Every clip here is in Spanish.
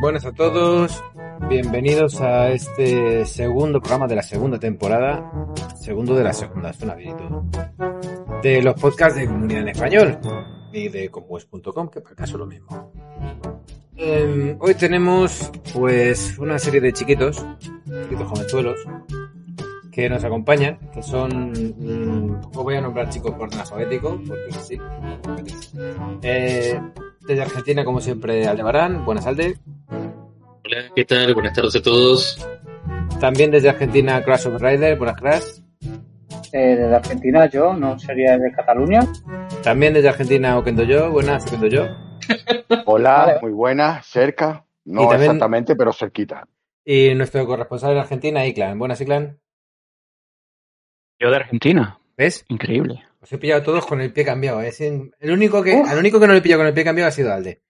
Buenas a todos, bienvenidos a este segundo programa de la segunda temporada, segundo de la segunda, suena bien y de los podcasts de Comunidad en Español y de compues.com, que para caso lo mismo. Eh, hoy tenemos pues una serie de chiquitos, chiquitos jovenzuelos, que nos acompañan, que son, mm, os voy a nombrar chicos por orden alfabético, porque sí. Eh, desde Argentina, como siempre, Aldebarán, buenas Alde. Hola, ¿qué tal? Buenas tardes a todos. También desde Argentina, Crash of Rider, buenas Crash. Eh, desde Argentina, yo, no sería de Cataluña. También desde Argentina, Okendo Yo, buenas Okendo Yo. Hola, Vale. muy buenas, cerca. No también- exactamente, pero cerquita. Y nuestro corresponsal en Argentina, Iclan. Buenas Iclan. Yo de Argentina. ¿Ves? Increíble. Os he pillado todos con el pie cambiado. ¿eh? El único que, al único que no le he pillado con el pie cambiado ha sido Alde.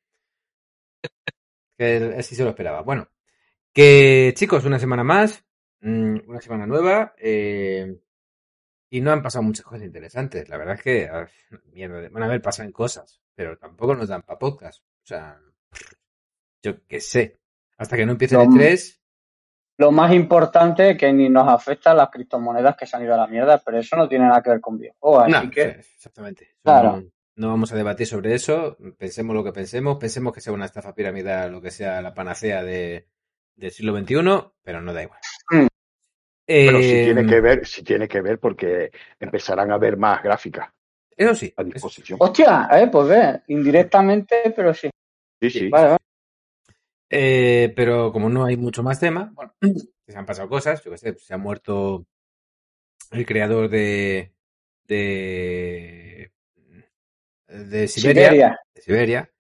Que él, él sí se lo esperaba. Bueno, que chicos, una semana más, mm, una semana nueva, eh, y no han pasado muchas cosas interesantes. La verdad es que, mierda, van a haber pasado cosas, pero tampoco nos dan para podcast. O sea, yo qué sé. Hasta que no empiece el No. E3, Lo más importante que ni nos afecta a las criptomonedas que se han ido a la mierda, pero eso no tiene nada que ver con videojuegos, así No, que sí, exactamente. Claro. No, no vamos a debatir sobre eso. Pensemos lo que pensemos. Pensemos que sea una estafa piramidal, lo que sea la panacea de, del siglo XXI, pero no da igual. Mm. Pero sí tiene que ver, sí tiene que ver porque empezarán a ver más gráficas Eso sí. a sí. disposición. hostia, eh, pues ve, indirectamente, pero sí. Sí, sí. Vale, vale. Eh, pero como no hay mucho más tema, bueno, se han pasado cosas. Yo qué sé, se ha muerto el creador de. de. de Siberia. Siberia. de Siberia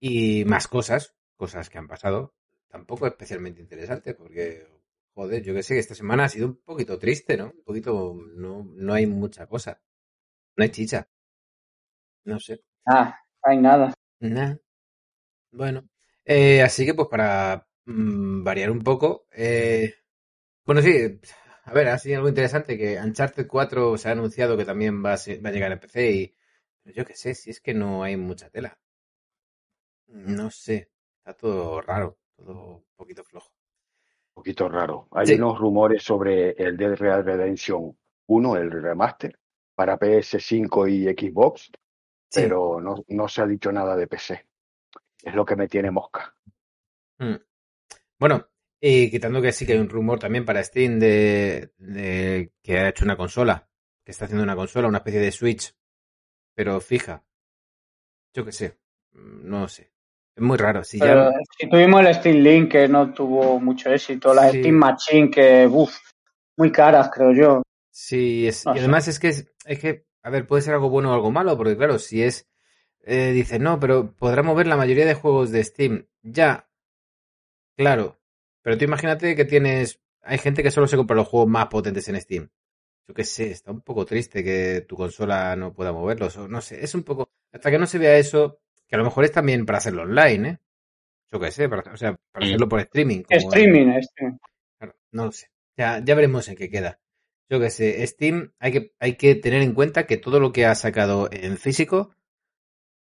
y más cosas, cosas que han pasado, tampoco especialmente interesantes, porque, joder, yo que sé que esta semana ha sido un poquito triste, ¿no? Un poquito, no, no hay mucha cosa, no hay chicha, no sé, Ah, no hay nada. Nah. Bueno, eh, así que pues para mm, variar un poco, eh, bueno, sí, a ver, ha sido algo interesante que Uncharted 4 se ha anunciado que también va a, ser- va a llegar a PC y yo qué sé, si es que no hay mucha tela. No sé, está todo raro, todo un poquito flojo. Un poquito raro. Hay Sí. unos rumores sobre el Dead Real Redemption 1, el remaster, para PS5 y Xbox, Sí. pero no, no se ha dicho nada de PC. Es lo que me tiene mosca. Mm. Bueno, y quitando que sí que hay un rumor también para Steam de, de que ha hecho una consola, que está haciendo una consola, una especie de Switch, pero fija. Yo qué sé, mm, no sé. Es muy raro. Si ya, si tuvimos el Steam Link que no tuvo mucho éxito, las Sí. Steam Machine que, uff, muy caras, creo yo. sí, es, no y sé. además es que, es, es que, a ver, puede ser algo bueno o algo malo, porque claro, si es, eh, dice, no, pero podrá mover la mayoría de juegos de Steam. Ya, claro. Pero tú imagínate que tienes, hay gente que solo se compra los juegos más potentes en Steam. Yo qué sé, está un poco triste que tu consola no pueda moverlos, o no sé, es un poco, hasta que no se vea eso, que a lo mejor es también para hacerlo online, ¿eh? Yo qué sé, para, o sea, para hacerlo por streaming. como- Streaming, streaming. Claro, no lo sé. Ya, ya veremos en qué queda. Yo qué sé, Steam hay que, hay que tener en cuenta que todo lo que ha sacado en físico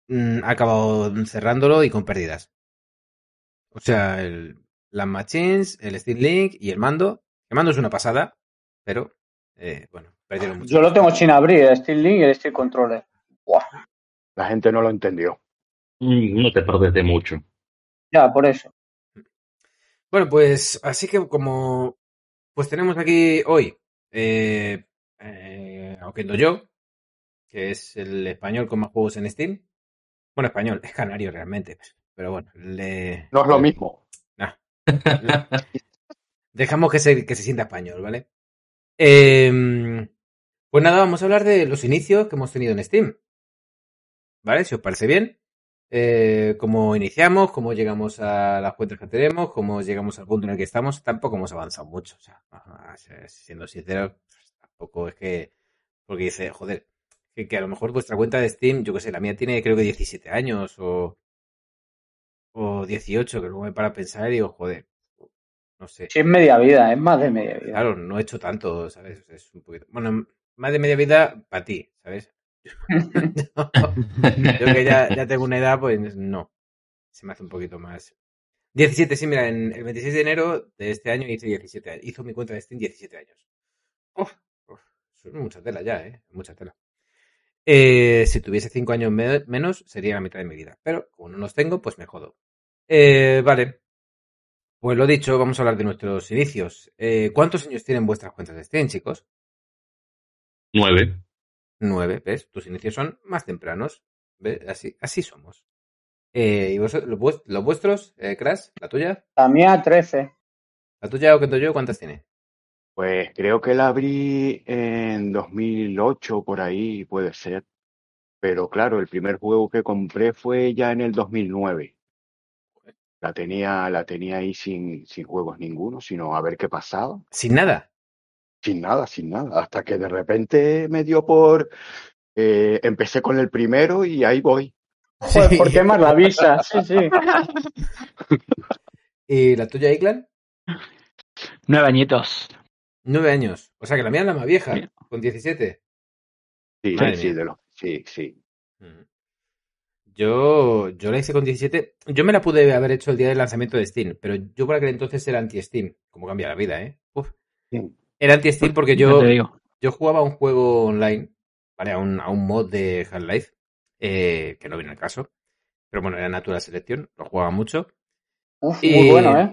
mm, ha acabado cerrándolo y con pérdidas. O sea, el, las machines, el Steam Link y el mando. El mando es una pasada, pero eh, bueno, perdieron mucho. Yo lo tengo sin abrir, el Steam Link y el Steam Controller. Buah, La gente no lo entendió. Mm, No te perdes de mucho. ya, por eso. Bueno, pues así que como Pues tenemos aquí hoy eh, eh, yo, que es el español con más juegos en Steam. Bueno, español, es canario realmente, pero bueno, le... No es lo mismo. Nah. Dejamos que se, que se sienta español, ¿vale? Eh, pues nada, vamos a hablar de los inicios que hemos tenido en Steam. ¿Vale? Si os parece bien. Eh, cómo iniciamos, cómo llegamos a las cuentas que tenemos, cómo llegamos al punto en el que estamos. Tampoco hemos avanzado mucho. O sea, siendo sincero, pues, tampoco es que. Porque dice, joder, que, que, a lo mejor vuestra cuenta de Steam, yo que sé, la mía tiene creo que 17 años o. O 18, que luego me para pensar y digo, joder, no sé. Sí, es media vida, es más de media vida. Claro, no he hecho tanto, ¿sabes? Es un poquito. Bueno, más de media vida para ti, ¿sabes? Yo que ya, ya, tengo una edad, pues no. Se me hace un poquito más. 17, sí, mira, en el 26 de enero de este año hice 17 años. Hizo mi cuenta de Steam 17 años. Uf, uf, es mucha tela ya, ¿eh? Mucha tela. Eh, si tuviese 5 años me menos, sería la mitad de mi vida. Pero como no los tengo, pues me jodo. Eh, vale. Pues lo dicho, vamos a hablar de nuestros inicios. Eh, ¿Cuántos años tienen vuestras cuentas de Steam, chicos? Nueve. Nueve, ¿ves? Tus inicios son más tempranos. ¿Ves? Así, así somos. Eh, ¿Y vosotros, los, vuestros, eh, Crash? ¿La tuya? La mía, 13. ¿La tuya o que yo cuántas tiene? Pues creo que la abrí en 2008, por ahí puede ser. Pero claro, el primer juego que compré fue ya en el 2009. La tenía, la tenía ahí sin, sin juegos ninguno, sino a ver qué pasaba. ¿Sin nada? Sin nada, sin nada. Hasta que de repente me dio por. Eh, empecé con el primero y ahí voy. Pues sí. por quemar la visa, sí, sí. ¿Y la tuya, Iclan? Nueve añitos. Nueve años. O sea que la mía es la más vieja, con 17. Sí, Madre sí, de lo, sí, sí. Yo, yo la hice con 17. Yo me la pude haber hecho el día del lanzamiento de Steam, pero yo por aquel entonces era anti-Steam. Como cambia la vida, ¿eh? Uf. Sí. Era anti-Steam porque yo, yo jugaba un juego online, ¿vale? A un, a un mod de Half-Life, eh, que no viene al caso. Pero bueno, era Natural Selection, lo jugaba mucho. Uf, y, muy bueno, ¿eh?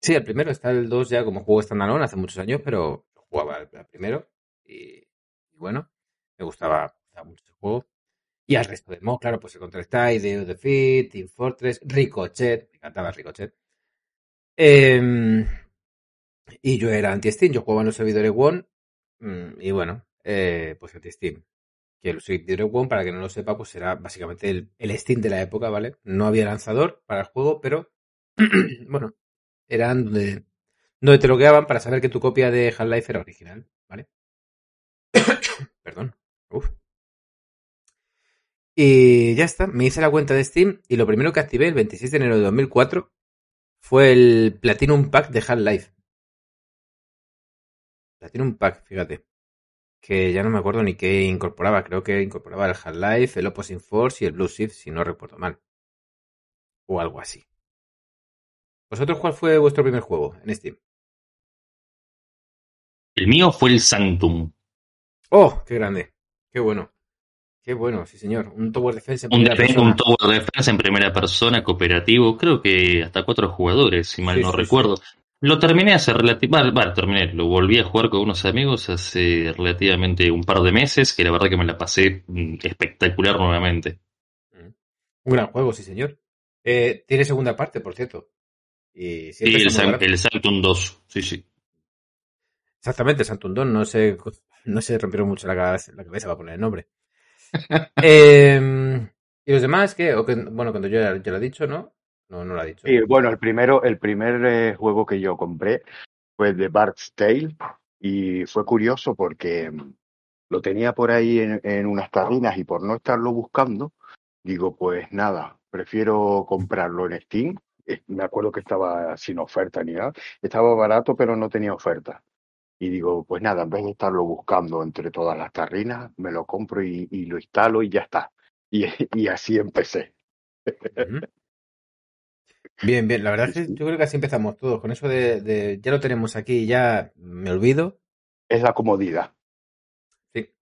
Sí, el primero está el 2 ya como juego standalone hace muchos años, pero lo jugaba el, el primero. Y, y, bueno, me gustaba, mucho ese juego. Y al resto de mods, claro, pues el Counter-Strike, The Defeat, Team Fortress, Ricochet, me encantaba Ricochet. Eh, y yo era anti-Steam, yo jugaba en los servidores One. Y bueno, eh, pues anti-Steam. Que los servidores One, para que no lo sepa, pues era básicamente el, el, Steam de la época, ¿vale? No había lanzador para el juego, pero bueno, eran donde, donde te logueaban para saber que tu copia de Half-Life era original, ¿vale? Perdón. Uf. Y ya está, me hice la cuenta de Steam y lo primero que activé el 26 de enero de 2004 fue el Platinum Pack de Half-Life. Platinum Pack, fíjate. Que ya no me acuerdo ni qué incorporaba. Creo que incorporaba el Half-Life, el Opposing Force y el Blue Shift, si no recuerdo mal. O algo así. ¿Vosotros cuál fue vuestro primer juego en Steam? El mío fue el Sanctum. ¡Oh! ¡Qué grande! ¡Qué bueno! Qué bueno, sí señor. Un Tower Defense en un, primera persona. un Tower Defense en primera persona, cooperativo, creo que hasta cuatro jugadores, si mal Sí, no sí, recuerdo. Lo terminé hace relativamente, bueno, terminé, lo volví a jugar con unos amigos hace relativamente un par de meses, que la verdad que me la pasé mm, espectacular nuevamente. Mm. Un gran juego, sí señor. Eh, tiene segunda parte, por cierto. Y Sí, siempre el, San- el Sanctum 2, sí, sí. Exactamente, Santundón. No se, no se rompieron mucho la cabeza, la cabeza para poner el nombre. Eh, ¿Y los demás que, bueno, cuando yo ya, ya lo he dicho, ¿no? No, no lo ha dicho. Sí, bueno, el primero, el primer eh, juego que yo compré fue de Bart's Tale y fue curioso porque mm, lo tenía por ahí en, en unas tarrinas y por no estarlo buscando, digo, pues nada, prefiero comprarlo en Steam. Me acuerdo que estaba sin oferta ni nada, estaba barato pero no tenía oferta. Y digo, pues nada, en vez de estarlo buscando entre todas las tarrinas, me lo compro y, y lo instalo y ya está. Y, y así empecé. Bien, bien. La verdad es que yo creo que así empezamos todos. Con eso de, de ya lo tenemos aquí, ya me olvido. Es la comodidad. Sí.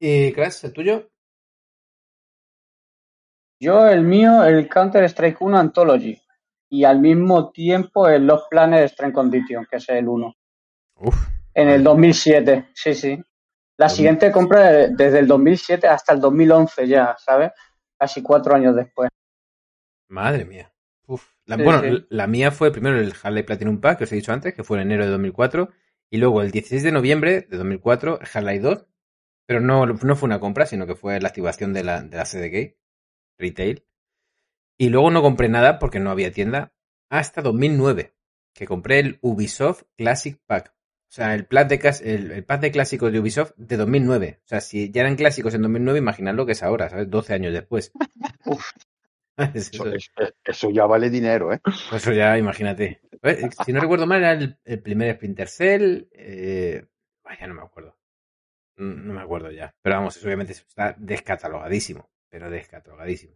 ¿Y Crash, el tuyo? Yo, el mío, el Counter-Strike 1 Anthology. Y al mismo tiempo el Los Planes Strength Condition, que es el 1. Uf. En el 2007, sí, sí. La siguiente compra de- desde el 2007 hasta el 2011 ya, ¿sabes? Casi cuatro años después. Madre mía. La, Sí, bueno, sí. la mía fue primero el Harley Platinum Pack, que os he dicho antes, que fue en enero de 2004. Y luego el 16 de noviembre de 2004, el Harley 2. Pero no, no fue una compra, sino que fue la activación de la, de la CDK Retail. Y luego no compré nada porque no había tienda hasta 2009, que compré el Ubisoft Classic Pack. O sea, el, pack de, clas- el, el pack de clásicos de Ubisoft de 2009. O sea, si ya eran clásicos en 2009, imaginad lo que es ahora, ¿sabes? 12 años después. Es Eso, eso. es- eso ya vale dinero, ¿eh? Pues eso ya, imagínate. Eh, Si no recuerdo mal, era el, el primer Splinter Cell. Eh, vaya, no me acuerdo. Mm, No me acuerdo ya. Pero vamos, eso obviamente está descatalogadísimo. Pero descatalogadísimo.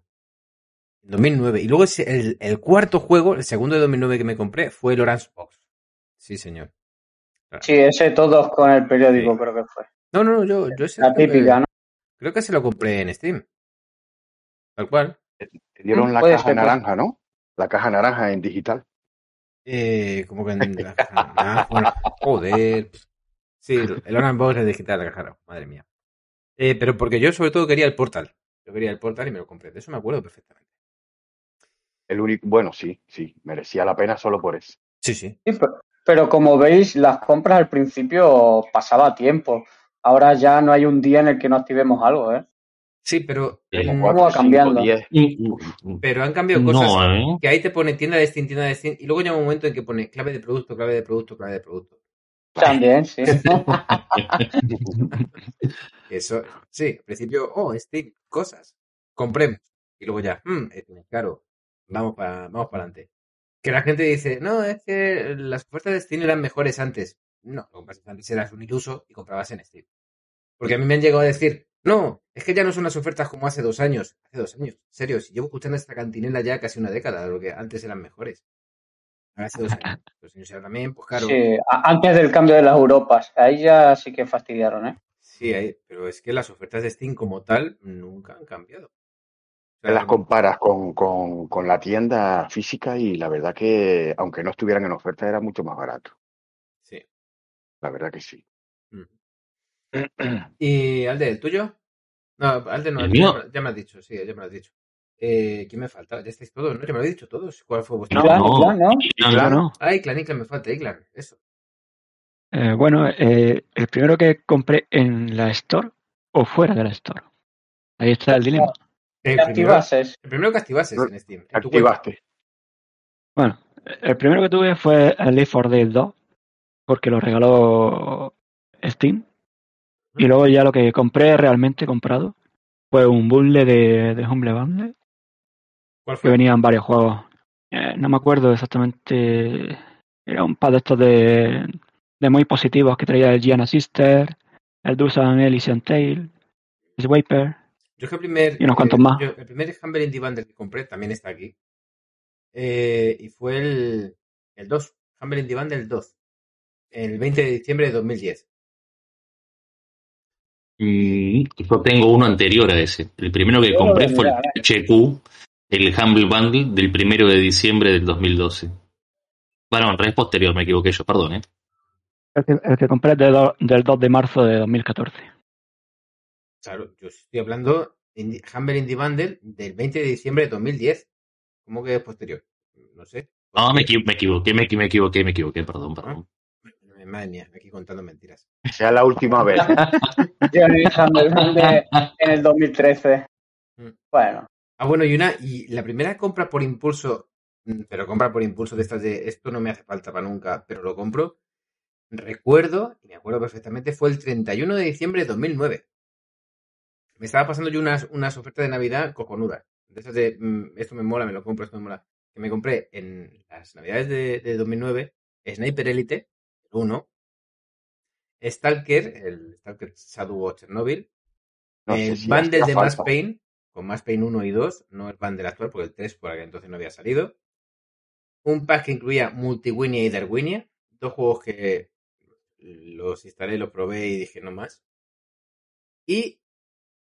En 2009. Y luego el, el cuarto juego, el segundo de 2009 que me compré, fue el Orange Box. Sí, señor. Sí, ese todos con el periódico, Sí. creo que fue. No, no, yo, yo ese La que- típica, ¿no? Creo que se lo compré en Steam. Tal cual. Te dieron la Puede caja ser, naranja, ¿no? La caja naranja en digital. Eh, como que en la caja- ah, bueno, joder. Sí, el Orange Box es digital, la caja, madre mía. Eh, pero porque yo sobre todo quería el Portal. Yo quería el Portal y me lo compré. De eso me acuerdo perfectamente. El único, bueno, sí, sí, merecía la pena solo por eso. Sí, sí. Sí, pero, pero como veis, las compras al principio pasaba tiempo. Ahora ya no hay un día en el que no activemos algo, ¿eh? Sí, pero, mm, ¿Cómo va cambiando? 10. pero han cambiado cosas. No, ¿eh? Que ahí te pone tienda de Steam, tienda de Steam. Y luego llega un momento en que pone clave de producto, clave de producto, clave de producto. También, sí. Eso, sí, al principio, oh, Steam, cosas. Compremos. Y luego ya, es muy caro. Vamos para vamos para adelante. Que la gente dice, no, es que las ofertas de Steam eran mejores antes. No, lo que pasa es que antes eras un iluso y comprabas en Steam. Porque a mí me han llegado a decir, no, es que ya no son las ofertas como hace dos años. Hace dos años, en serio, si llevo escuchando esta cantinela ya casi una década, lo que antes eran mejores. Ahora hace dos años. Dos años también, pues claro. Sí, antes del cambio de las Europas. Ahí ya sí que fastidiaron, ¿eh? Sí, hay- pero es que las ofertas de Steam como tal nunca han cambiado. O Te sea, las comparas con, con, con la tienda física y la verdad que, aunque no estuvieran en oferta, era mucho más barato. sí. La verdad que sí. ¿Y Alde, el tuyo? No, Alde no, ¿El ya, mío? me- ya me has dicho, sí, ya me lo has dicho. Eh, ¿Quién me falta? Ya estáis todos, ¿no? Ya me lo he dicho todos. ¿Cuál fue vuestro? No, Iclan, no. Iclan, ¿no? Iclan, no. Ah, Iclan, Iclan, me falta, Iclan, eso. Eh, bueno, eh, el primero que compré en la Store o fuera de la Store. Ahí está el dilema. El ¿Qué primero, el primero que activases en Steam. en. Activaste. Bueno, el primero que tuve fue el Leaf 4 Dead 2, porque lo regaló Steam. Y luego ya lo que compré realmente comprado fue un bundle de, de Humble Bundle, ¿Cuál que fue? venían varios juegos. Eh, no me acuerdo exactamente. Era un par de estos de, de muy positivos que traía el Gianna Sister, el Dusan Elysian Tail, el Swiper. Yo que el primer. Y unos cuantos eh, más. yo- el primer Humble Indie Bundle que compré también está aquí. Eh, y fue el, el 2. Humble Indie Bundle 2. El 20 de diciembre de 2010. Mm, Yo tengo uno anterior a ese. El primero que lo compré fue el HQ, el Humble Bundle del primero de diciembre del 2012. Bueno, en es posterior, me equivoqué yo, perdón, ¿eh? El que, el que compré de do- del 2 de marzo de 2014. Claro, yo estoy hablando Indie- Humble Indie Bundle del 20 de diciembre de 2010. ¿Cómo que es posterior? No sé. No, me, equi- me equivoqué, me, equi- me equivoqué, me equivoqué, perdón, perdón. Madre mía, aquí contando mentiras. Sea la última vez. Yo en el Humble Bundle en el 2013. Mm. Bueno, Ah, bueno, y una, y la primera compra por impulso, mm, pero compra por impulso de estas de esto no me hace falta para nunca, pero lo compro. Recuerdo, y me acuerdo perfectamente, fue el 31 de diciembre de 2009. Me estaba pasando yo unas, unas ofertas de Navidad cojonudas. De esas de, mm, esto me mola, me lo compro, esto me mola. Que me compré en las Navidades de, de 2009, Sniper Elite, el 1, Stalker, el Stalker Shadow of Chernobyl, No el si bundle de Mass. Pain, con Mass Pain 1 y 2, no el bundle actual, porque el 3 por aquel entonces no había salido. Un pack que incluía Multiwinia y Darwinia, dos juegos que los instalé, los probé y dije no más. Y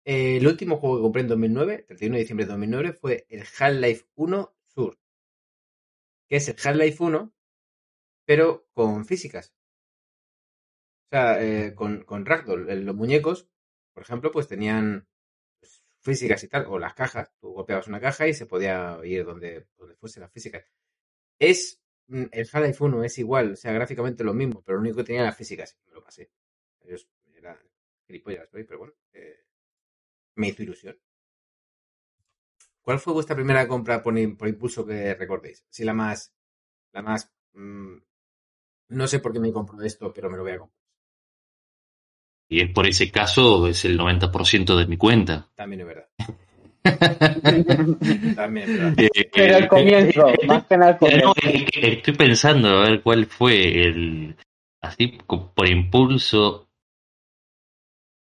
eh, el último juego que compré en 2009, 31 de diciembre de 2009, fue el Half-Life 1 Sur, que es el Half-Life 1, pero con físicas. O sea, eh, con, con Ragdoll, eh, los muñecos, por ejemplo, pues tenían pues, físicas y tal, o las cajas. Tú golpeabas una caja y se podía ir donde, donde fuese la física. Es mm, el Half-Life 1 es igual, o sea, gráficamente lo mismo, pero lo único que tenía era las físicas. Me lo pasé. Ellos eran gilipollas, pero bueno, eh, me hizo ilusión. ¿Cuál fue vuestra primera compra por impulso que recordéis? Si la más, la más, mm, no sé por qué me compro esto, pero me lo voy a comprar. Y es por ese caso es el 90% de mi cuenta. También es verdad. También es verdad. Eh, Pero al eh, comienzo, eh, más que nada al comienzo. no, es que Estoy pensando a ver cuál fue el. Así por impulso.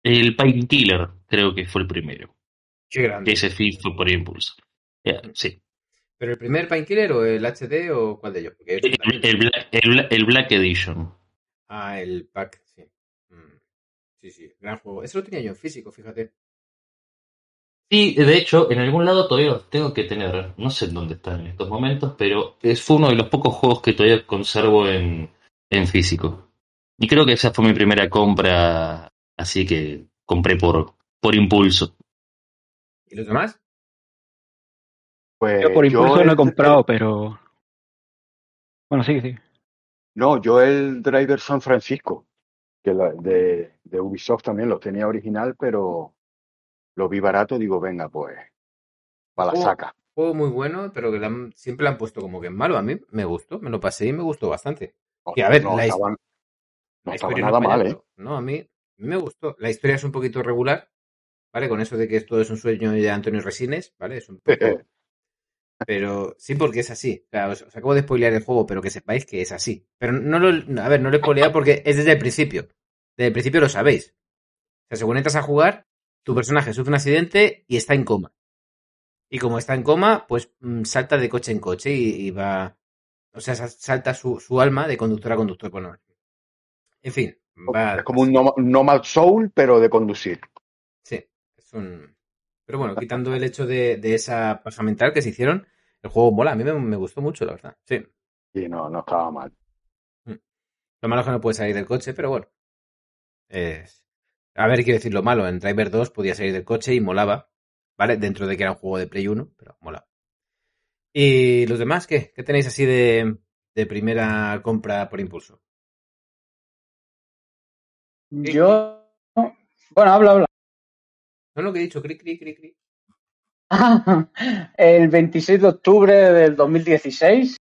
El Painkiller, creo que fue el primero. Qué grande. Ese sí fue por impulso. Sí. ¿Pero el primer Painkiller o el HD o cuál de ellos? Porque El, el Black, el Bla- el Black Edition. Ah, el pack, sí. Mm. Sí, sí, gran juego. Eso lo tenía yo en físico, fíjate. Sí, de hecho, en algún lado todavía los tengo que tener. No sé en dónde están en estos momentos, pero es fue uno de los pocos juegos que todavía conservo en, en físico. Y creo que esa fue mi primera compra, así que compré por, por impulso. ¿Y los demás? Pues Yo por impulso no el- he comprado, pero. Bueno, sí, sí. No, yo el Driver San Francisco, que la- de, de Ubisoft también lo tenía original, pero lo vi barato, digo, venga, pues, para la Oh. saca. Juego muy bueno, pero que han- siempre le han puesto como que es malo. A mí me gustó, me lo pasé y me gustó bastante. No, Y a ver, no la, his- estaba, no la estaba historia nada no mal, ¿eh? No, a mí, a mí me gustó. La historia es un poquito regular, ¿vale? Con eso de que todo es un sueño de Antonio Resines, ¿vale? Es un poco... Pero sí, porque es así. O sea, os, os acabo de spoilear el juego, pero que sepáis que es así. Pero no lo. A ver, no lo he spoileado porque es desde el principio. Desde el principio lo sabéis. O sea, según entras a jugar, tu personaje sufre un accidente y está en coma. Y como está en coma, pues mm, salta de coche en coche y, y va. O sea, sa- salta su, su alma de conductor a conductor. Bueno, en fin, va. Es como un Nomad Soul, pero de conducir. Sí, es un. Pero bueno, quitando el hecho de, de esa paja mental que se hicieron, el juego mola. A mí me, me gustó mucho, la verdad. Sí. Y no, no estaba mal. Lo malo es que no puede salir del coche, pero bueno. Es... A ver, quiero decir lo malo. En Driver 2 podía salir del coche y molaba. ¿Vale? Dentro de que era un juego de Play 1, pero molaba. ¿Y los demás qué? ¿Qué tenéis así de, de primera compra por impulso? Yo. Bueno, habla, habla. No lo que he dicho, cri, cri, cri, cri. El 26 de octubre del 2016,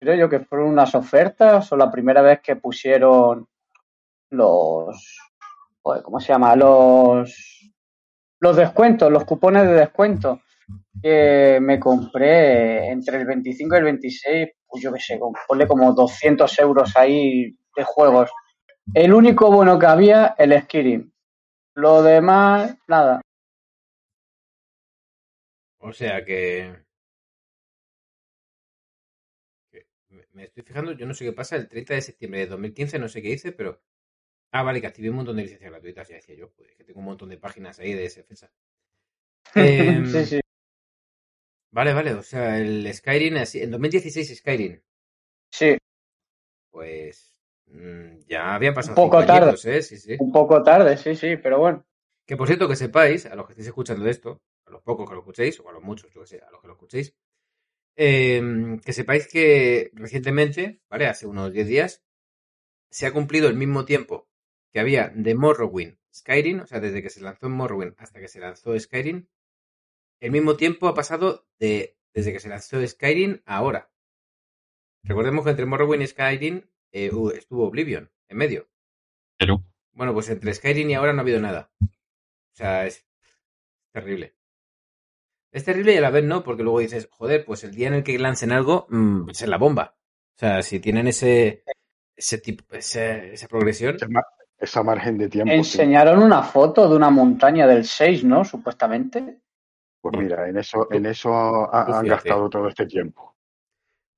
creo yo que fueron unas ofertas, o la primera vez que pusieron los. ¿Cómo se llama? Los. Los descuentos, los cupones de descuento. Que me compré entre el 25 y el 26, pues yo qué sé, ponle como 200 euros ahí de juegos. El único bueno que había, el Skyrim. Lo demás, nada. O sea que... que me- estoy fijando, yo no sé qué pasa, el 30 de septiembre de 2015, no sé qué hice, pero... Ah, vale, que activé un montón de licencias gratuitas, ya decía yo, pues que tengo un montón de páginas ahí de SFSA. Em, sí, sí. Vale, vale, o sea, el Skyrim, así, en 2016 Skyrim, Sí, pues ya había pasado Un poco tarde. ¿eh? Sí, sí. un poco tarde, sí, sí, pero bueno. Que por cierto, que sepáis, a los que estéis escuchando esto, a los pocos que lo escuchéis, o a los muchos, yo que sé, a los que lo escuchéis, eh, que sepáis que recientemente, ¿vale? Hace unos 10 días, se ha cumplido el mismo tiempo que había de Morrowind Skyrim, o sea, desde que se lanzó Morrowind hasta que se lanzó Skyrim, el mismo tiempo ha pasado de desde que se lanzó Skyrim a ahora. Recordemos que entre Morrowind y Skyrim eh, uh, estuvo Oblivion en medio. Pero Bueno, pues entre Skyrim y ahora no ha habido nada. O sea, es terrible. Es terrible y a la vez no, porque luego dices, joder, pues el día en el que lancen algo, mm, es la bomba. O sea, si tienen ese ese tipo, ese- esa progresión, Esa mar- Esa margen de tiempo. sí. Enseñaron una foto de una montaña del 6, ¿no? Supuestamente. Pues mira, en eso, en eso ha- han gastado todo este tiempo.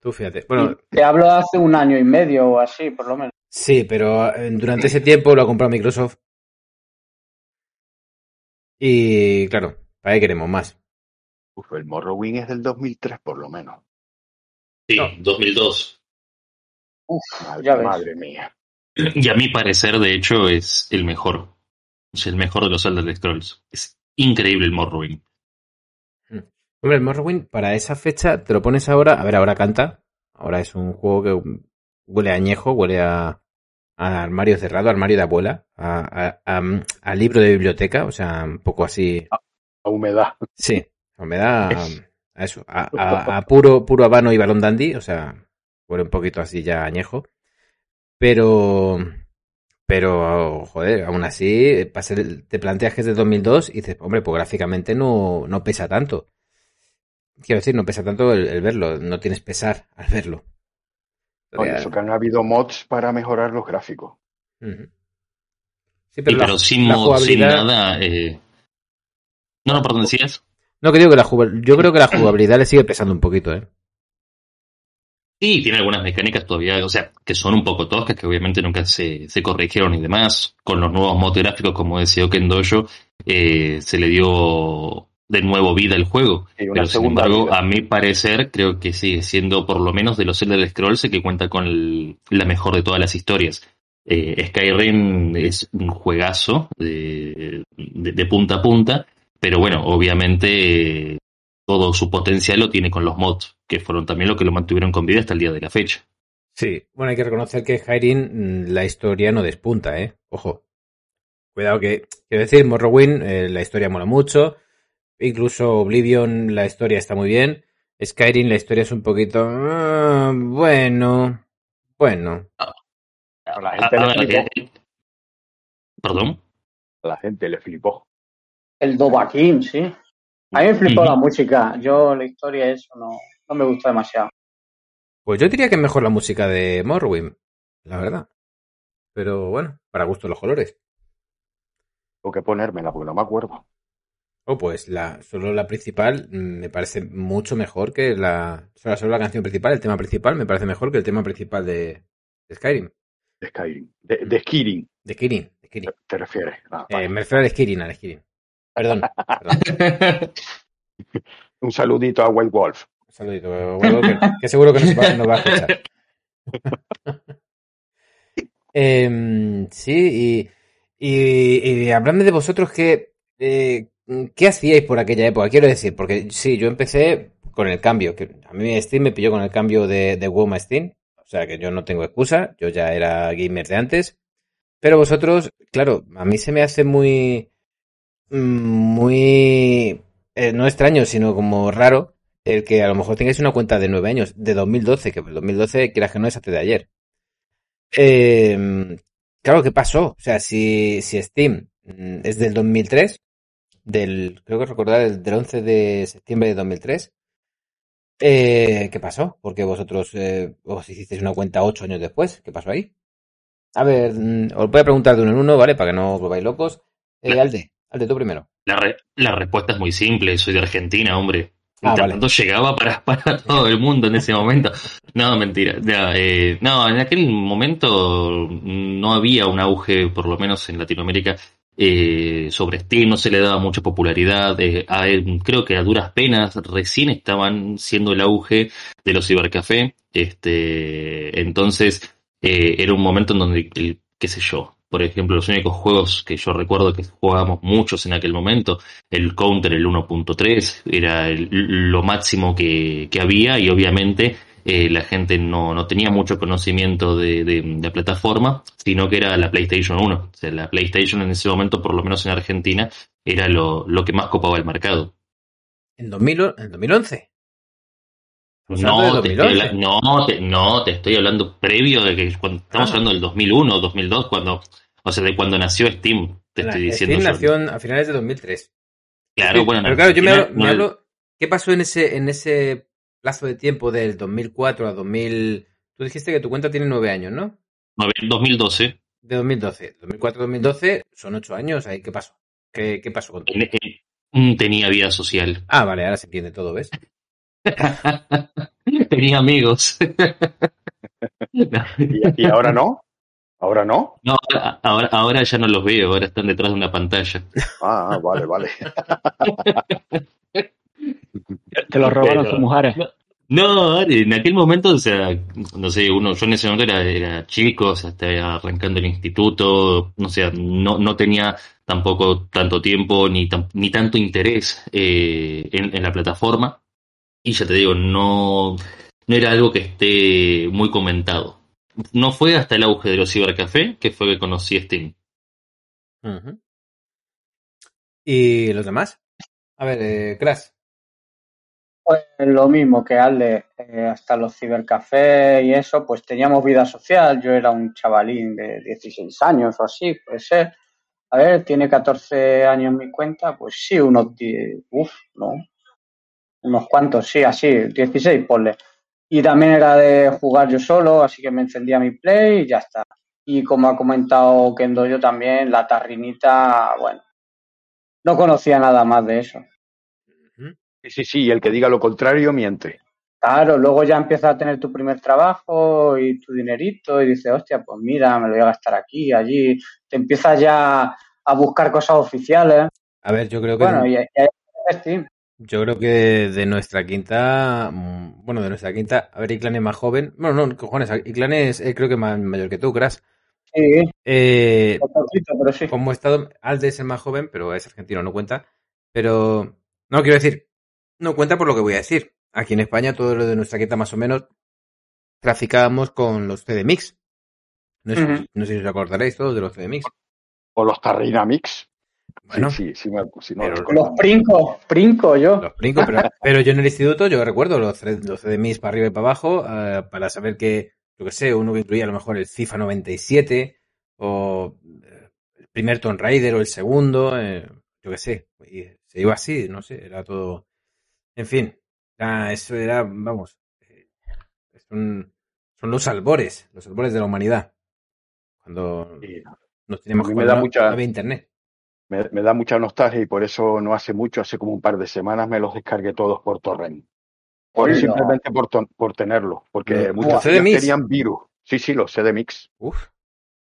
Tú fíjate. Bueno, Te hablo de hace un año y medio o así, por lo menos. sí, pero eh, durante ese tiempo lo ha comprado Microsoft. Y claro, ¿para qué queremos más? Uf, el Morrowind es del 2003 por lo menos. sí, No. 2002. Uf, Madre, ya ves. madre mía. Y a mi parecer, de hecho, es el mejor. Es el mejor de los Elder Scrolls. Es increíble el Morrowind. Hombre, el Morrowind, para esa fecha, te lo pones ahora. A ver, ahora canta. Ahora es un juego que huele a añejo, huele a, a armario cerrado, armario de abuela, a, a- a- a libro de biblioteca, o sea, un poco así. A humedad. Sí, humedad a, a eso, a, a- a puro, puro habano y balón dandy, o sea, huele un poquito así ya añejo. Pero, pero, joder, aún así, te planteas que es de 2002 y dices, hombre, pues gráficamente no, no pesa tanto. Quiero decir, no pesa tanto el, el verlo, no tienes pesar al verlo. Por eso que han habido mods para mejorar los gráficos. Sí, Sí, pero, pero, la- sin la mod, sin nada. eh, No, no, perdón, decías. No, que digo que la yo creo que la jugabilidad le sigue pesando un poquito, ¿eh? Sí, tiene algunas mecánicas todavía, o sea, que son un poco toscas, que obviamente nunca se, se corrigieron y demás. Con los nuevos mods gráficos, como decía Oken Dojo, eh, se le dio de nuevo vida al juego. Pero sin embargo, vida. a mi parecer, creo que sigue siendo, por lo menos de los Elder Scrolls, el que cuenta con el- la mejor de todas las historias. Eh, Skyrim es un juegazo de, de- de punta a punta, pero bueno, obviamente eh, todo su potencial lo tiene con los mods, que fueron también lo que lo mantuvieron con vida hasta el día de la fecha. Sí. Bueno, hay que reconocer que Skyrim mm, la historia no despunta, ¿eh? Ojo. Cuidado que, quiero decir, Morrowind, eh, la historia mola mucho. Incluso Oblivion, la historia está muy bien. Skyrim, la historia es un poquito... ah, bueno. Bueno. A la gente, a le ver, flipó. eh, ¿Perdón? A la gente le flipó. El Dovahkiin, sí. A mí me flipó la música. Yo la historia eso no, no me gustó demasiado. Pues yo diría que es mejor la música de Morrowind, la verdad. Pero bueno, para gusto los colores. Tengo que ponérmela porque no me acuerdo. Oh, pues la, solo la principal mm, me parece mucho mejor que la. Solo, solo la canción principal, el tema principal, me parece mejor que el tema principal de, de Skyrim. De Skyrim. De, de Skirin, De Kirin. De Kirin. te refieres. Ah, Eh, me refiero al Skirin, al Skirin. Perdón. perdón. Un saludito a White Wolf. Un saludito. Hugo, que, que seguro que nos va, nos va a escuchar. Em, sí, y, y, y habladme de vosotros que. eh, ¿Qué hacíais por aquella época? Quiero decir, porque sí, yo empecé con el cambio. A mí Steam me pilló con el cambio de, de Steam. O sea que yo no tengo excusa. Yo ya era gamer de antes. Pero vosotros, claro, a mí se me hace muy. Muy. eh, no extraño, sino como raro el que a lo mejor tengáis una cuenta de nueve años, de 2012, que el 2012, quieras que no es antes de ayer. Eh, claro, ¿qué pasó? O sea, si, si Steam mm, es del 2003, del, creo que recordar, del, del 11 de septiembre de 2003, eh, ¿qué pasó? Porque vosotros eh, os hicisteis una cuenta ocho años después. ¿Qué pasó ahí? A ver, mm, os voy a preguntar de uno en uno, ¿vale? Para que no os volváis locos. Eh, Alde, Alde, tú primero. La, re- la respuesta es muy simple, soy de Argentina, hombre. Ah, vale. tanto llegaba para, para todo el mundo en ese momento. No, mentira. No, eh, no, en aquel momento no había un auge, por lo menos en Latinoamérica, eh, sobre Steam, no se le daba mucha popularidad. eh, creo que a duras penas recién estaban siendo el auge de los cibercafé. Este, entonces, eh, era un momento en donde, el- qué sé yo, por ejemplo, los únicos juegos que yo recuerdo que jugábamos muchos en aquel momento, el Counter, el 1.3, era lo máximo que había y obviamente eh, la gente no, no tenía mucho conocimiento de, de, de la plataforma, sino que era la PlayStation 1. O sea, la PlayStation en ese momento, por lo menos en Argentina, era lo, lo que más copaba el mercado. En, 2000, o- en 2011. Estamos hablando No te, estoy 2011. habla- no, te, no, te estoy hablando previo de que cuando estamos Ah. hablando del 2001, 2002, cuando, o sea, de cuando nació Steam, te La- estoy diciendo. Steam nació a finales de 2003. Claro, Sí, bueno, pero claro, yo me hablo- ¿Qué pasó en ese, en ese plazo de tiempo del 2004 a 2000? Tú dijiste que tu cuenta tiene nueve años, ¿no? no, 2012. De 2012. 2004 a 2012 son ocho años. Ahí, ¿qué pasó? ¿Qué, qué pasó con tu en- en- tenía vida social. Ah, vale, ahora se entiende todo, ¿ves? tenía amigos. ¿Y, y ahora no? ¿Ahora no? no, ahora, ahora ya no los veo, ahora están detrás de una pantalla. Ah, vale, vale. Te lo robaron Pero- sus mujeres. No, en aquel momento, o sea, no sé, uno, yo en ese momento era, era chico, o sea, estaba arrancando el instituto, no sé, no, no tenía tampoco tanto tiempo ni, ni tanto interés eh, en, en la plataforma. Y ya te digo, no, no era algo que esté muy comentado. No fue hasta el auge de los cibercafé que fue que conocí Steam. ¿Y los demás? A ver, eh, Crash. Pues lo mismo que Ale, eh, hasta los cibercafés y eso, pues teníamos vida social. Yo era un chavalín de 16 años o así, puede ser. A ver, tiene 14 años mi cuenta, pues sí, unos 10, uf, no, unos cuantos, sí, así, 16, ponle. Y también era de jugar yo solo, así que me encendía mi play y ya está. Y como ha comentado Kendo yo también, la tarrinita, bueno, no conocía nada más de eso. Sí, sí, sí, y el que diga lo contrario miente. Claro, luego ya empiezas a tener tu primer trabajo y tu dinerito y dices, hostia, pues mira, me lo voy a gastar aquí, allí. Te empiezas ya a buscar cosas oficiales. A ver, yo creo que Bueno, y, y ahí está Steam. yo creo que de nuestra quinta, mm, bueno, de nuestra quinta, a ver, Iclan es más joven. Bueno, no, cojones, Iclan es eh, creo que más mayor que tú, Crash. Sí, Eh, poquito, pero sí. como estado, Alde es el más joven, pero es argentino, no cuenta. Pero, no, quiero decir, no cuenta por lo que voy a decir. Aquí en España, todo lo de nuestra quinta más o menos, traficábamos con los CD Mix. No sé, no sé si os acordaréis todos de los CD Mix. O los Tarrina Mix. Bueno, sí, sí, sí, me, sí, no pero. Los princos, princo yo. los brinco, pero, pero yo en el instituto, yo recuerdo los, los CD Mix para arriba y para abajo, eh, para saber que, yo que sé, uno que incluía a lo mejor el FIFA 97, o eh, el primer Tomb Raider, o el segundo, eh, yo que sé. Y se iba así, no sé, era todo. En fin, eso era, vamos, eh, son, son los albores, los albores de la humanidad. Cuando Sí, nos teníamos A que mí me da no mucha- había internet. me, me da mucha nostalgia y por eso no hace mucho, hace como un par de semanas, me los descargué todos por torrent. Por, simplemente por, ton- por tenerlos, porque Los muchos tenían virus. Sí, sí, los CD Mix. Uf,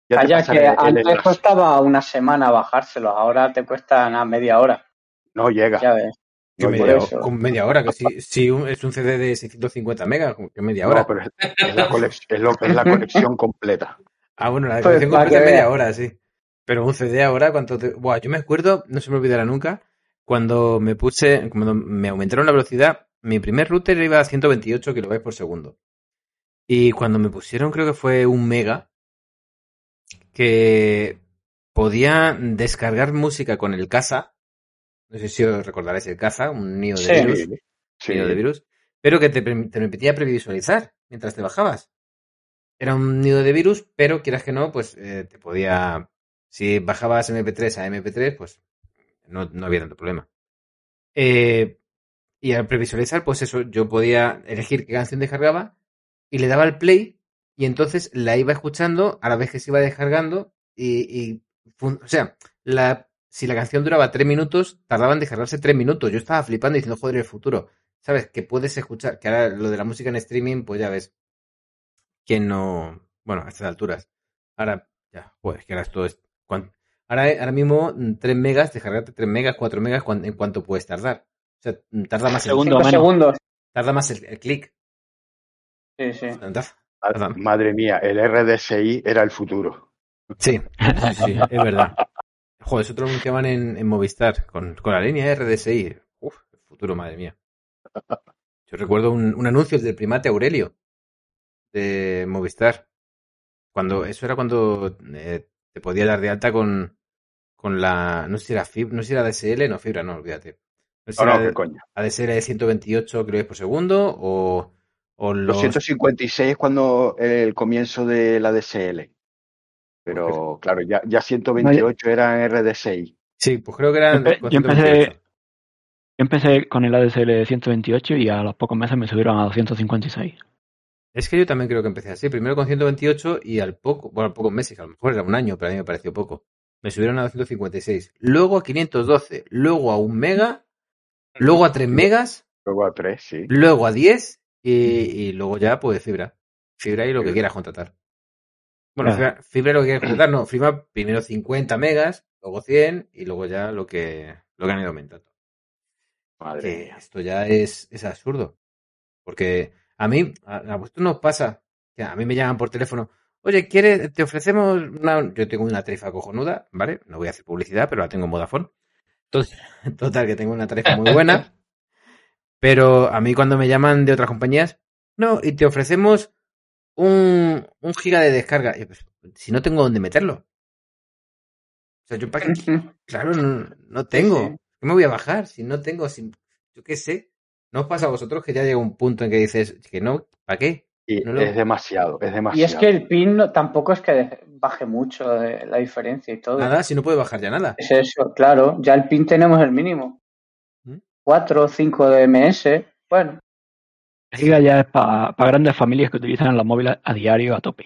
Ya Allá que antes costaba una semana bajárselos, ahora te cuesta nada, media hora. No llega. Ya ves. Que No, media, eso. con media hora, que si, si un- es un CD de 650 megas, que media No, hora. pero es, es la es lo- es la colección completa. Ah, bueno, la colección completa es media hora, sí. Pero un CD ahora, ¿cuánto te... Buah, yo me acuerdo, no se me olvidará nunca, cuando me puse, cuando me aumentaron la velocidad, mi primer router iba a 128 kilobytes por segundo. Y cuando me pusieron, creo que fue un mega, que podía descargar música con el casa. No sé si os recordaréis el casa, un nido de Sí. virus. Sí, nido de virus, pero que te, te permitía previsualizar mientras te bajabas. Era un nido de virus, pero quieras que no, pues eh, te podía. Si bajabas MP3 a MP3, pues no, no había tanto problema. Eh, y al previsualizar, pues eso, yo podía elegir qué canción descargaba y le daba al play y entonces la iba escuchando a la vez que se iba descargando y, y o sea, la, si la canción duraba tres minutos, tardaba en descargarse tres minutos. Yo estaba flipando diciendo, joder, el futuro. ¿Sabes? Que puedes escuchar, que ahora lo de la música en streaming, pues ya ves. ¿Quién no? Bueno, a estas alturas. Ahora, ya, pues que ahora esto es. Ahora, ahora mismo, mm, 3 megas, descargarte 3 megas, 4 megas, ¿en cuánto puedes tardar? O sea, mm, tarda más el, Segundo menos. segundos. tarda más el, el clic. Sí, sí. Tarda- Madre mía, el RDSI era el futuro. Sí, sí, sí, es verdad. Joder, eso te lo anunciaban en, en Movistar, con, con la línea RDSI. Uf, el futuro, madre mía. Yo recuerdo un, un anuncio del primate Aurelio de Movistar. Cuando, eso era cuando eh, te podía dar de alta con, con la, no sé si era fibra, no sé si era DSL, no fibra, no, olvídate. No sé si No, no, qué coño. ADSL de 128 kilobits por segundo o, o Los los... 156 es cuando el comienzo de la DSL. Pero claro, ya, ya 128 eran RDSI. Sí, pues creo que eran yo empecé- 128. Yo empecé con el ADSL de 128 y a los pocos meses me subieron a 256. Es que yo también creo que empecé así. Primero con 128 y al poco, bueno, al pocos meses, a lo mejor era un año, pero a mí me pareció poco. Me subieron a 256. Luego a 512. Luego a 1 mega. Luego a 3 megas. Luego a 3, sí. Luego a 10. Y, y luego ya, pues fibra. Fibra y lo que quieras contratar. Bueno, fibra, lo que contratar, no. Fibra primero 50 megas, luego 100 y luego ya lo que, lo que han ido aumentando. Madre Que mía. esto ya es, es absurdo. Porque a mí, a, a vosotros nos pasa, que a mí me llaman por teléfono, oye, ¿quieres, te ofrecemos una, yo tengo una tarifa cojonuda, ¿vale? No voy a hacer publicidad, pero la tengo en Vodafone. Entonces, total, que tengo una tarifa muy buena. Pero a mí cuando me llaman de otras compañías, no, y te ofrecemos un, un giga de descarga. Y pues, si no tengo dónde meterlo. O sea, yo para qué, claro, no, no tengo. ¿Qué me voy a bajar? Si no tengo, si, yo qué sé. ¿No os pasa a vosotros que ya llega un punto en que dices que no? ¿Para qué? Y No lo- es demasiado, es demasiado. Y es que el PIN no- tampoco es que baje mucho de la diferencia y todo. Nada, si no puede bajar ya nada. Es eso, claro. Ya el PIN tenemos el mínimo. ¿Mm? 4 o 5 de MS. Bueno, El giga ya es para grandes familias que utilizan los móviles a diario a tope.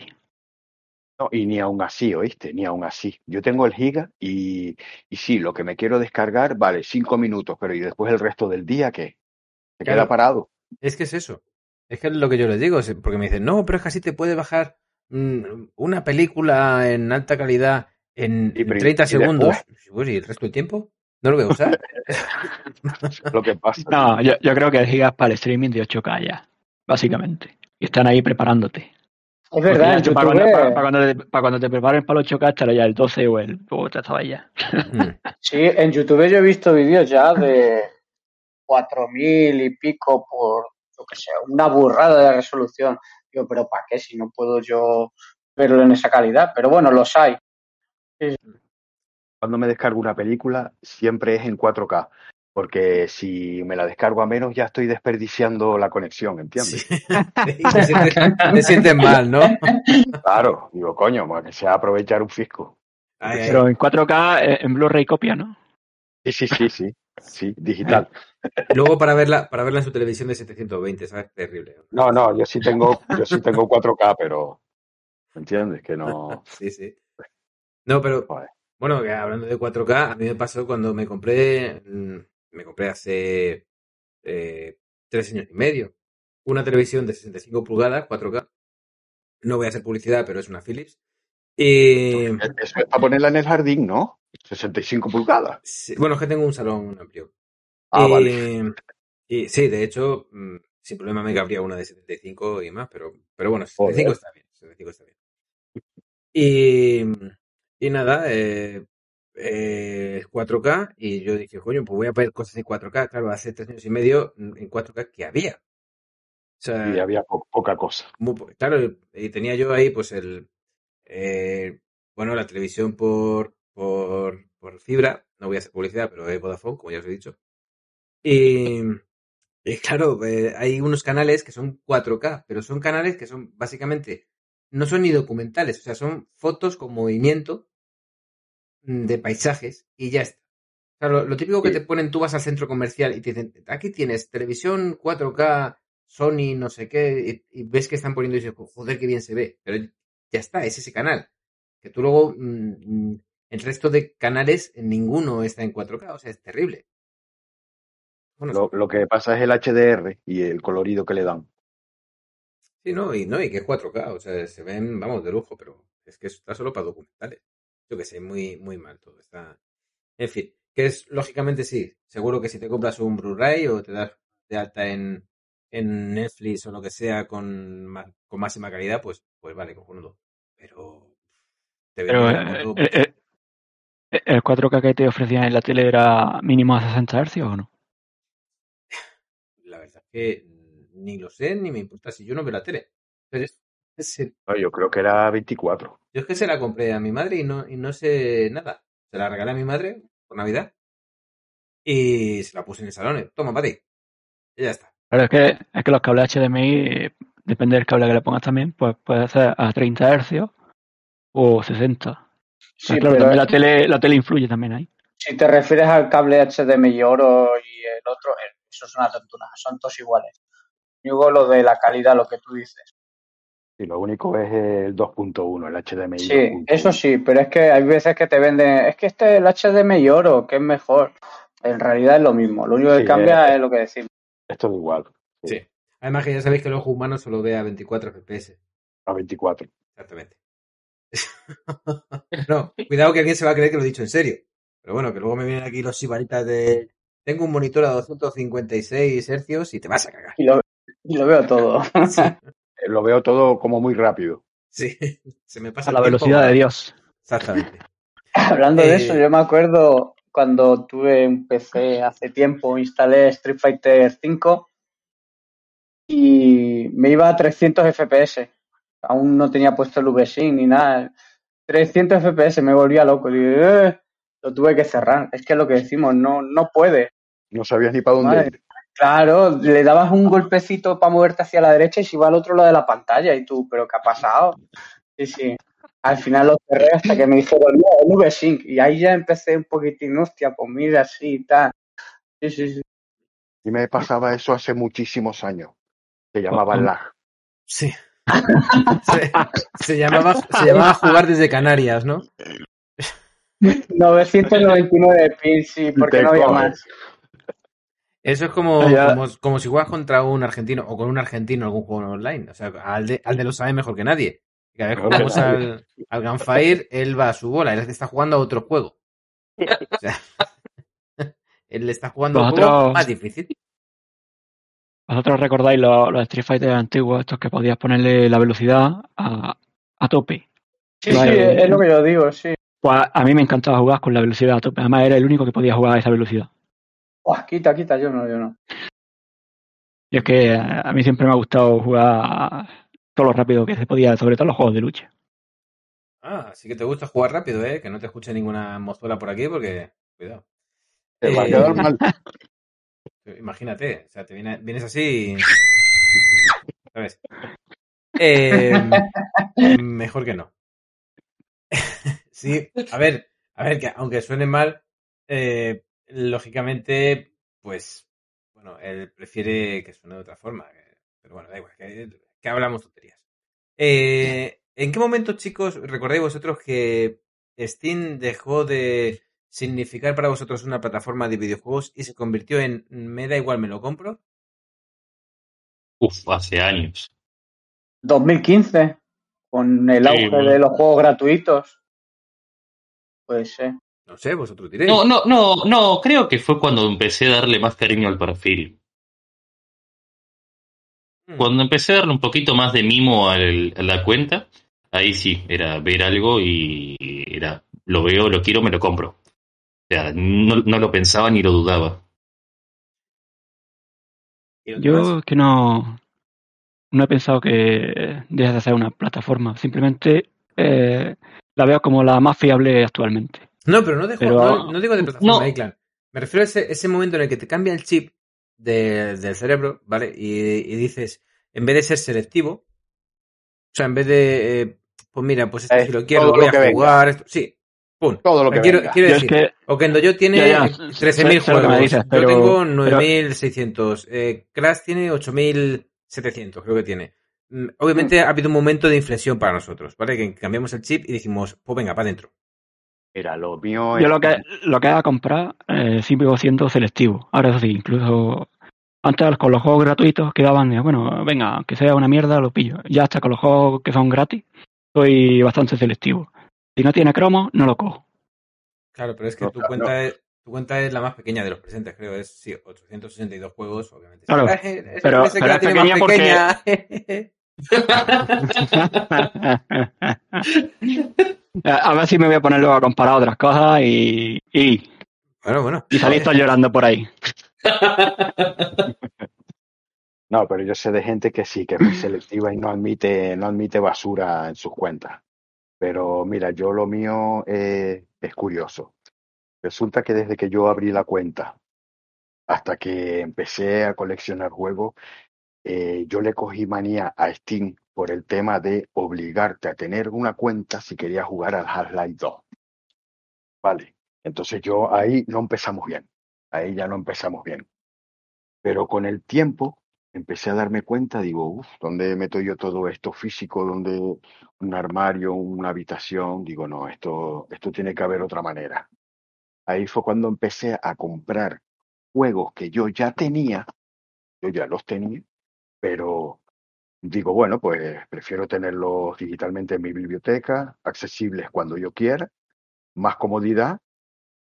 No, y ni aún así, ¿oíste? Ni aún así. Yo tengo el giga y, y sí, lo que me quiero descargar, vale, cinco minutos, pero ¿y después el resto del día qué? Se Claro. queda parado. Es que es eso. Es que es lo que yo les digo. es- Porque me dicen, no, pero es que así te puede bajar mm, una película en alta calidad en, Y en pero- 30 y después- segundos. Pues, ¿Y el resto del tiempo? No lo voy a usar. Lo que pasa. No, yo, yo creo que el giga es para el streaming de 8K ya, básicamente. Y están ahí preparándote. es verdad. para, cuando, para- para cuando te, para cuando te preparen para el 8K estará ya el 12 o el o te estaba ya. Mm. sí, en YouTube yo he visto vídeos ya de 4000 y pico por, yo que sé, una burrada de resolución. Digo, pero ¿para qué si no puedo yo verlo en esa calidad? Pero bueno, los hay. Cuando me descargo una película, siempre es en 4K. Porque si me la descargo a menos, ya estoy desperdiciando la conexión, ¿entiendes? Sí. Te, sientes, te sientes mal, ¿no? Claro, digo, coño, para que sea aprovechar un fisco. Ay, ay. Pero en 4K eh, en Blu-ray copia, ¿no? Sí, sí, sí, sí. Sí, digital. Luego para verla, para verla en su televisión de 720, ¿sabes? Terrible. No, no, yo sí tengo, yo sí tengo 4K, pero ¿me entiendes? Que no. Sí, sí. No, pero Joder. Bueno, hablando de 4K, a mí me pasó cuando me compré, mm, me compré hace eh, tres años y medio, una televisión de 65 pulgadas, 4K. No voy a hacer publicidad, pero es una Philips. Y Eso es para ponerla en el jardín, ¿no? 65 pulgadas. sí, bueno, es que tengo un salón amplio. Ah, y, vale. y sí, de hecho, mm, sin problema me cabría una de 75 y más, pero, pero bueno, 75 Joder. está bien. 75 está bien. Y, y nada, eh, eh, 4K, y yo dije, coño, pues voy a ver cosas en 4K. Claro, hace tres años y medio mm, en 4K que había. O sea, Y había po- poca cosa. muy claro, y tenía yo ahí, pues el, eh, bueno, la televisión por, por, por fibra, no voy a hacer publicidad, pero es Vodafone, como ya os he dicho. Y, y claro, eh, hay unos canales que son 4K, pero son canales que son básicamente, no son ni documentales, o sea, son fotos con movimiento de paisajes y ya está. O sea, lo, típico que te ponen, tú vas al centro comercial y te dicen, aquí tienes televisión 4K, Sony, no sé qué, y, y ves que están poniendo y dices, joder, qué bien se ve, pero ya está, es ese canal. Que tú luego, mm, mm, el resto de canales, ninguno está en 4K, o sea, es terrible. Bueno, Lo, lo que pasa es el HDR y el colorido que le dan. Sí, no, y no, y que es 4K, o sea, se ven, vamos, de lujo, pero es que está solo para documentales. Yo que sé, muy, muy mal todo. Está. En fin, que es, lógicamente sí, seguro que si te compras un Blu-ray o te das de alta en, en Netflix o lo que sea con, con máxima calidad, pues, pues vale, cojonudo. Pero te Pero eh, eh, eh, el 4K que te ofrecían en la tele era mínimo a 60 Hz o no? la verdad es que ni lo sé ni me importa si yo no veo la tele. No, yo creo que era 24. Yo es que se la compré a mi madre y no, y no sé nada. Se la regalé a mi madre por Navidad y se la puse en el salón. Toma, para ti. Y ya está. Pero es que, es que los cables HDMI, depende del cable que le pongas también, pues puede ser a 30 Hz o 60. Sí, Pero claro, pero también la tele, la tele influye también ahí. si te refieres al cable HDMI oro y el otro, eh, eso es una tontuna, son todos iguales. Digo lo de la calidad, lo que tú dices. Y lo único es el 2.1, el HDMI. Sí, 2.1. eso sí, pero es que hay veces que te venden, es que este es el HDMI oro, que es mejor. En realidad es lo mismo, lo único que Sí, cambia eh. es lo que decimos. Esto es igual. Sí. Además que ya sabéis que el ojo humano solo ve a 24 FPS. A 24. Exactamente. no, cuidado que alguien se va a creer que lo he dicho en serio. Pero bueno, que luego me vienen aquí los sibaritas de... Tengo un monitor a 256 hercios y te vas a cagar. Y lo, Y lo veo todo. Eh, Lo veo todo como muy rápido. Sí, se me pasa A la tiempo velocidad de. Dios. Exactamente. Hablando de Eh, eso, yo me acuerdo cuando tuve un PC hace tiempo, instalé Street Fighter V y me iba a 300 FPS. Aún no tenía puesto el VSync ni nada. 300 FPS, me volvía loco. Digo, "Eh", lo tuve que cerrar. Es que es lo que decimos, no, no puede. No sabías ni para dónde Madre. ir. Claro, le dabas un golpecito para moverte hacia la derecha y se iba al otro lado de la pantalla. Y tú, ¿pero qué ha pasado? Sí, sí. Al final lo cerré hasta que me dijeron, no, el VSync. Y ahí ya empecé un poquitín, hostia, pues mira, así y tal. Sí, sí, sí. Y me pasaba eso hace muchísimos años. Se llamaba oh. lag. Sí. Se, se llamaba, se llamaba jugar desde Canarias, ¿no? 999 pins, sí, porque no había más. Eso es como, Ah, como, como si juegas contra un argentino o con un argentino en algún juego online. O sea, al de, al de lo sabe mejor que nadie. Cada vez que jugamos al, al Gunfire, él va a su bola. Él está jugando a otro juego. O sea, él le está jugando a un juego más difícil. ¿Vosotros recordáis los, los Street Fighter antiguos, estos que podías ponerle la velocidad a, a tope? Sí, sí, es lo que yo digo, sí. Pues a mí me encantaba jugar con la velocidad a tope. Además, era el único que podía jugar a esa velocidad. Quita, quita, yo no, yo no. Y es que a mí siempre me ha gustado jugar todo lo rápido que se podía, sobre todo los juegos de lucha. Ah, sí que te gusta jugar rápido, ¿eh? Que no te escuche ninguna mozuela por aquí porque... Cuidado. Te va a Eh, quedar mal. Imagínate, o sea, te viene- vienes así y... ¿Sabes? Eh, mejor que no. sí, a ver, a ver, que aunque suene mal, eh, lógicamente, pues, bueno, él prefiere que suene de otra forma. que- Pero bueno, da igual, que, que hablamos tonterías. Eh, ¿En qué momento, chicos, recordáis vosotros que Steam dejó de significar para vosotros una plataforma de videojuegos y se convirtió en me da igual, me lo compro? Uf, hace años. 2015, con el Sí, auge bueno. de los juegos gratuitos. Pues sí. No sé, vosotros diréis. No, no, no, no, creo que fue cuando empecé a darle más cariño al perfil. Hmm. Cuando empecé a darle un poquito más de mimo al- a la cuenta, ahí sí, era ver algo y era, lo veo, lo quiero, me lo compro. O sea, no, no lo pensaba ni lo dudaba. Yo que no, no he pensado que deje de ser una plataforma. Simplemente eh, la veo como la más fiable actualmente. No, pero no, dejo, Pero- no, no digo de plataforma, No. Iclan. Me refiero a ese, ese momento en el que te cambia el chip de- del cerebro, ¿vale? Y, y dices, en vez de ser selectivo, o sea, en vez de, eh, pues mira, pues esto si lo quiero, voy lo a jugar, esto, sí, pum. Todo lo que quiero, venga. quiero Yo es decir, que Okendo yo tiene Ya, ya, eh, 13.000 sé- sé lo que me juegos, dices, yo pero- tengo pero- 9.600, eh, Crash tiene 8.700, creo que tiene. Mm, Obviamente ha habido un momento de inflexión para nosotros, ¿vale? Que cambiamos el chip y dijimos, pues venga, para adentro. Mira, lo mío yo es- lo que, lo que haga comprar eh, sigo siendo selectivo. Ahora eso sí, incluso antes con los juegos gratuitos quedaban, bueno, venga, aunque sea una mierda, lo pillo. Ya hasta con los juegos que son gratis, soy bastante selectivo. Si no tiene cromo, no lo cojo. Claro, pero es que No, tu claro, cuenta, es, tu cuenta es la más pequeña de los presentes, creo. Es sí, 862 juegos, obviamente. Claro, Ah, pero- que pero la es pequeña pequeña. a ver si me voy a poner luego a comparar otras cosas y, y, bueno, bueno. y salir todos llorando por ahí. No, pero yo sé de gente que sí, que es muy selectiva y no admite, no admite basura en sus cuentas. Pero mira, yo lo mío eh, es curioso. Resulta que desde que yo abrí la cuenta hasta que empecé a coleccionar juegos, eh, yo le cogí manía a Steam por el tema de obligarte a tener una cuenta si querías jugar al Half-Life 2. Vale, entonces yo ahí no empezamos bien, ahí ya no empezamos bien. Pero con el tiempo empecé a darme cuenta, digo, uff, ¿dónde meto yo todo esto físico? ¿Dónde un armario, una habitación? Digo, no, esto, esto tiene que haber otra manera. Ahí fue cuando empecé a comprar juegos que yo ya tenía, yo ya los tenía, pero digo, bueno, pues prefiero tenerlos digitalmente en mi biblioteca, accesibles cuando yo quiera, más comodidad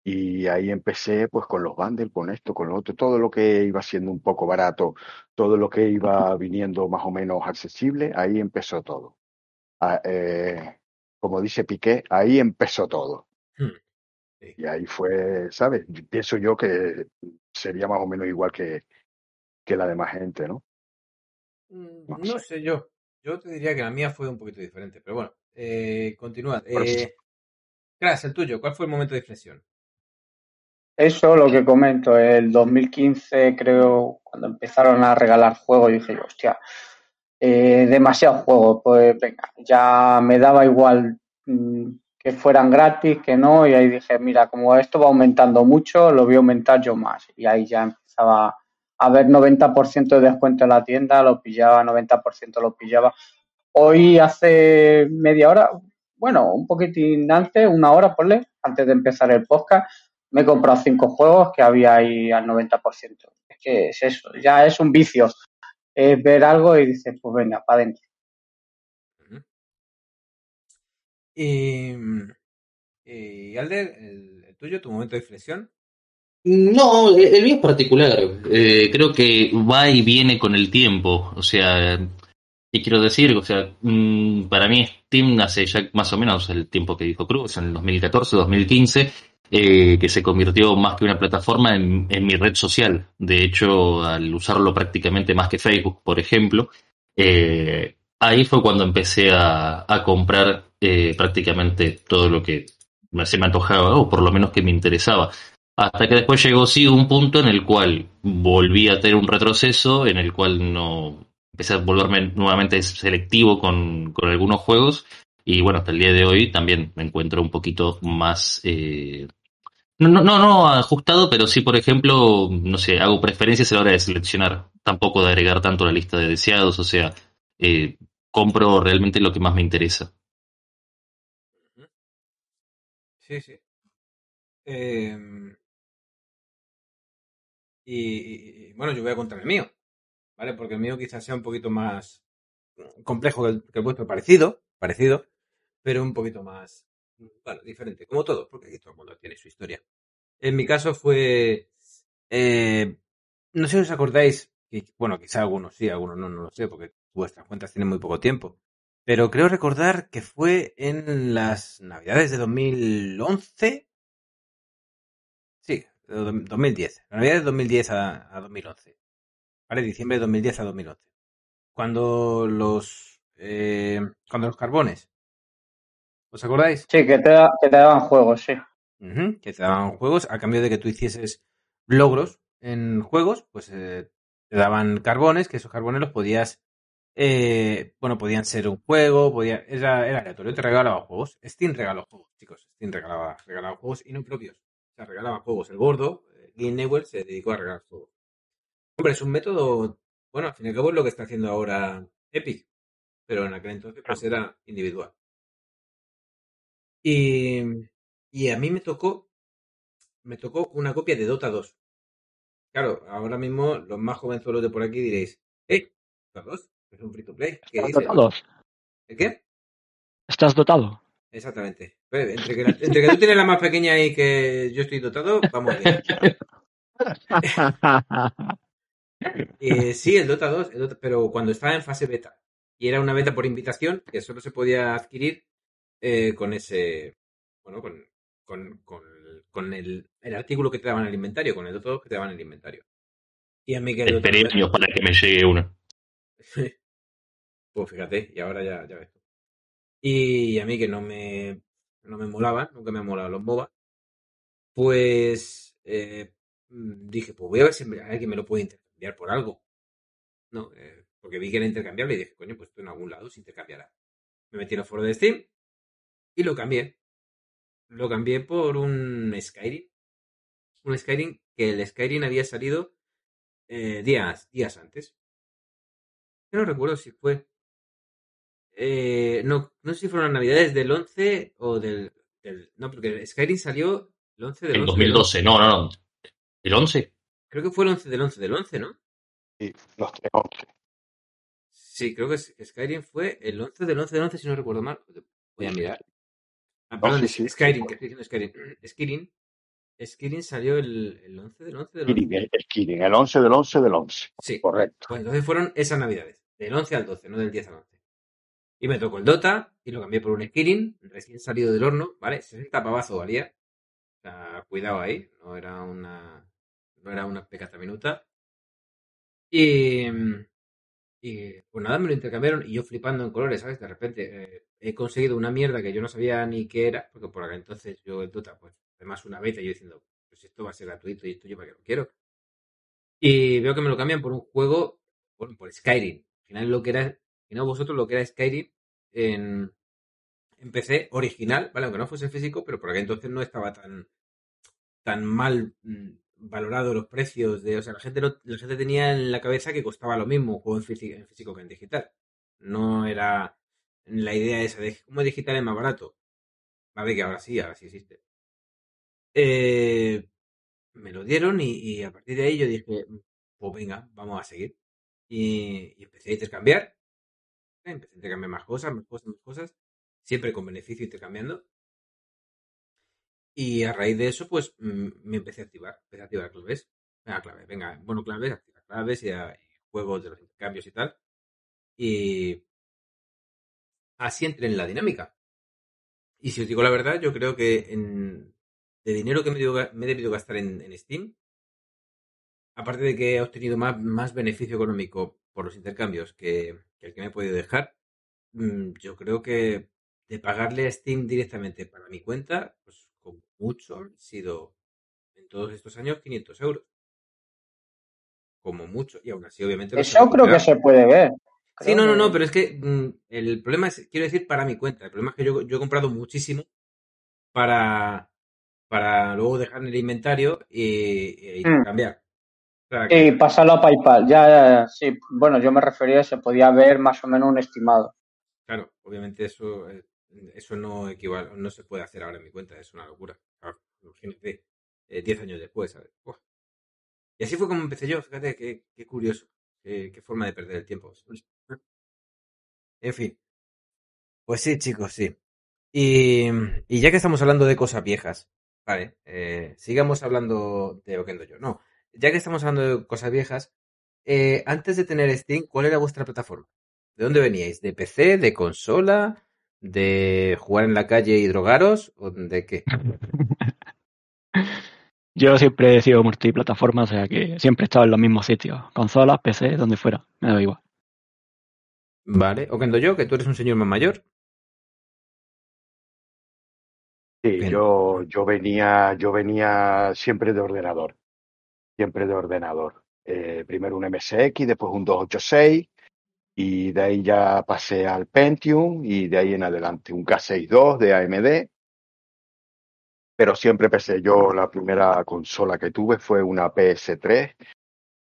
Y ahí empecé pues con los bundles, con esto, con lo otro, todo lo que iba siendo un poco barato, todo lo que iba viniendo más o menos accesible, ahí empezó todo. Ah, eh, como dice Piqué, ahí empezó todo. Hmm. Sí. Y ahí fue, ¿sabes? Pienso yo que sería más o menos igual que, que la demás gente, ¿no? Mm, No No sé. yo. Yo te diría que la mía fue un poquito diferente, pero bueno, eh, continúa. Eh, Crash, el tuyo, ¿cuál fue el momento de inflexión? Eso lo que comento, el 2015 creo, cuando empezaron a regalar juegos, dije yo, hostia, eh, demasiados juegos, pues venga, ya me daba igual mm, que fueran gratis, que no, y ahí dije, mira, como esto va aumentando mucho, lo voy a aumentar yo más. Y ahí ya empezaba a ver 90% de descuento en la tienda, lo pillaba, 90% lo pillaba. Hoy hace media hora, bueno, un poquitín antes, una hora, ponle, antes de empezar el podcast, me he comprado cinco juegos que había ahí al 90%. Es que es eso, ya es un vicio. Es ver algo y dices, pues venga, para adentro. Y, mm, y Alder, el, el tuyo, tu momento de inflexión. No, el mío es particular. Eh, creo que va y viene con el tiempo. O sea, ¿qué quiero decir? O sea, mm, para mí Steam hace ya más o menos el tiempo que dijo Cruz, en el 2014, 2015, eh, que se convirtió más que una plataforma en, mi red social. De hecho, al usarlo prácticamente más que Facebook, por ejemplo, eh, ahí fue cuando empecé a, a comprar eh, prácticamente todo lo que se me antojaba, o por lo menos que me interesaba. Hasta que después llegó sí un punto en el cual volví a tener un retroceso, en el cual no empecé a volverme nuevamente selectivo con, con algunos juegos. Y bueno, hasta el día de hoy también me encuentro un poquito más eh, no, no, no, ajustado, pero sí, por ejemplo, no sé, hago preferencias a la hora de seleccionar, tampoco de agregar tanto la lista de deseados, o sea, eh, compro realmente lo que más me interesa. Sí, sí. Em, y, bueno, yo voy a contar el mío, ¿vale? Porque el mío quizás sea un poquito más complejo que el, vuestro, parecido, parecido, pero un poquito más, bueno, diferente, como todo, porque aquí todo el mundo tiene su historia. En mi caso fue, eh, no sé si os acordáis, bueno, quizá algunos sí, algunos no, no lo sé, porque vuestras cuentas tienen muy poco tiempo. Pero creo recordar que fue en las Navidades de 2011. Sí, de do- 2010. La Navidad de 2010 a, a 2011. ¿Vale? Diciembre de 2010 a 2011. Cuando los, eh, cuando los carbones. ¿Os acordáis? Sí, que te, da- que te daban juegos, sí. Que te daban juegos a cambio de que tú hicieses logros en juegos, pues eh, te daban carbones, que esos carbones los podías, eh, bueno, podían ser un juego, podía, era, era aleatorio, te regalaba juegos. Steam regaló juegos, chicos, Steam regalaba, regalaba juegos y no propios. Sea, regalaba juegos. El gordo, eh, Game Newell, se dedicó a regalar juegos. Hombre, es un método, bueno, al fin y al cabo es lo que está haciendo ahora Epic, pero en aquel entonces pues era individual. Y, y a mí me tocó, me tocó una copia de Dota 2. Claro, ahora mismo los más jovenzuelos de por aquí diréis, ¡eh! ¿Dota 2? Es un free to play. ¿Qué ¿Estás dices? dotado? ¿El qué? ¿Estás dotado? Exactamente. Pues, entre, que la- entre que tú tienes la más pequeña y que yo estoy dotado, vamos bien. Eh, sí, el Dota 2, el Dota- pero cuando estaba en fase beta. Y era una beta por invitación que solo se podía adquirir eh, con ese. Bueno, con, con, con, con el, el artículo que te daban en el inventario, con el Dota 2 que te daban en el inventario. Y a mí que Esperé 2 años para que me llegue uno. Pues fíjate, y ahora ya, ya ves. Y a mí que no me, no me molaban, nunca me han molado los MOBA, pues eh, mm, dije, pues voy a ver si alguien me lo puede intercambiar por algo. No, eh, porque vi que era intercambiable y dije, coño, pues esto en algún lado se intercambiará. Me metí en el foro de Steam y lo cambié. Lo cambié por un Skyrim. Un Skyrim que el Skyrim había salido eh, días, días antes. Yo no recuerdo si fue eh, no, no sé si fueron las navidades del 11 o del, del- No, porque el Skyrim salió el 11 del En 11 del 11. 2012, no, no, no. ¿El 11? Creo que fue el 11 del 11 del 11, ¿no? Sí, los tres once. Sí, creo que Skyrim fue el 11 del 11 del 11, si no recuerdo mal. Voy a mirar. Ah, No, perdón, sí, es- sí, sí, Skyrim, fue. que estoy diciendo Skyrim. Skyrim Skyrim salió el, el 11 del 11 del 11. Kirin, el, el 11 del 11 del 11. Sí. Correcto. Pues entonces fueron esas navidades, del 11 al 12, no del 10 al 11. Y me tocó el Dota y lo cambié por un Skirin, recién salido del horno, ¿vale? 60 pavazo valía. O sea, cuidado ahí, no era una, no era una pecata minuta. Y, y pues nada, me lo intercambiaron y yo flipando en colores, ¿sabes? De repente eh, he conseguido una mierda que yo no sabía ni qué era, porque por acá entonces yo el Dota, pues además una beta, yo diciendo, pues esto va a ser gratuito y esto yo para qué lo quiero. Y veo que me lo cambian por un juego, bueno, por Skyrim. Al final lo que era, no vosotros lo que era Skyrim en, PC original, ¿vale? Aunque no fuese físico, pero por aquel entonces no estaba tan, tan mal mm, valorado los precios de, o sea, la gente la gente tenía en la cabeza que costaba lo mismo un juego en físico, que en digital. No era la idea esa de cómo digital es más barato. Vale, que ahora sí, ahora sí existe. Eh, me lo dieron y, a partir de ahí yo dije, pues venga, vamos a seguir. Y empecé a intercambiar. Empecé a intercambiar más cosas, más cosas, más cosas. Siempre con beneficio intercambiando. Y a raíz de eso, pues mm, me empecé a activar. Empecé a activar claves. Venga, claves, venga, bueno, claves, activar claves y, juegos de los intercambios y tal. Y así entré en la dinámica. Y si os digo la verdad, yo creo que en, de dinero que me, he debido gastar en, en Steam, aparte de que he obtenido más beneficio económico por los intercambios que, que el que me he podido dejar, mm, yo creo que de pagarle a Steam directamente para mi cuenta, pues con mucho han sido en todos estos años 500 euros. Como mucho. Y aún así, obviamente... Eso creo que se puede ver. Sí, no, no, no, pero es que mm, el problema es, quiero decir, para mi cuenta. El problema es que yo, yo he comprado muchísimo para, para luego dejar en el inventario y, y Mm. cambiar. Y pasarlo a PayPal. Ya, ya, ya, sí. Bueno, yo me refería, se podía ver más o menos un estimado. claro, obviamente eso, eh, eso no equivale, no se puede hacer ahora en mi cuenta, es una locura. Claro, imagínate, eh, 10 años después, ¿sabes? Buah. Y así fue como empecé yo, fíjate, qué, qué curioso, qué, qué forma de perder el tiempo. En fin, pues sí, chicos, sí. Y, y ya que estamos hablando de cosas viejas, vale, eh, sigamos hablando de Okendo yo. No, ya que estamos hablando de cosas viejas, eh, antes de tener Steam, ¿cuál era vuestra plataforma? ¿De dónde veníais? ¿De PC? ¿De consola? ¿De jugar en la calle y drogaros? ¿O de qué? Yo siempre he sido multiplataforma, o sea que siempre he estado en los mismos sitios. Consolas, PC, donde fuera. Me da igual. Vale, Okendo yo, que tú eres un señor más mayor. Sí, Bien. yo, yo venía, yo venía siempre de ordenador, siempre de ordenador. Eh, primero un MSX, después un 286, y de ahí ya pasé al Pentium, y de ahí en adelante un K62 de AMD. Pero siempre pensé, yo la primera consola que tuve fue una PS3,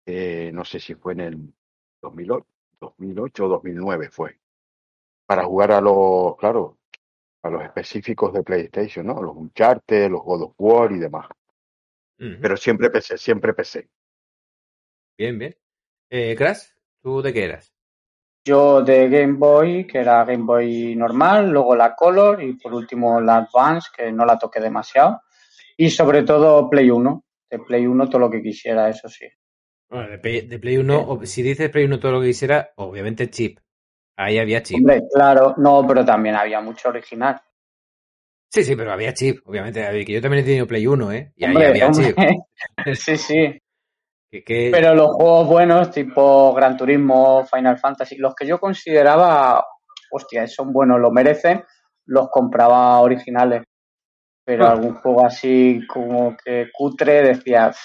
eh, no sé si fue en el 2008, 2008 o 2009 fue, para jugar a los, claro, a los específicos de PlayStation, ¿no? Los Uncharted, los God of War y demás. Pero siempre PC, siempre PC. Bien, bien. Eh, Crash, ¿tú de qué eras? Yo de Game Boy, que era Game Boy normal, luego la Color y por último la Advance, que no la toqué demasiado. Y sobre todo Play 1. De Play 1 todo lo que quisiera, eso sí. Bueno, de Play, de Play 1, o- si dices Play 1 todo lo que quisiera, obviamente chip. Ahí había chip. Hombre, claro, no, pero también había mucho original. Sí, sí, pero había chip, obviamente. Que yo también he tenido Play 1, ¿eh? Y ahí había hombre, chip. sí, sí. Que, que- Pero los juegos buenos, tipo Gran Turismo, Final Fantasy, los que yo consideraba, hostia, son buenos, lo merecen, los compraba originales. Pero Ah. algún juego así como que cutre decía, "Pff,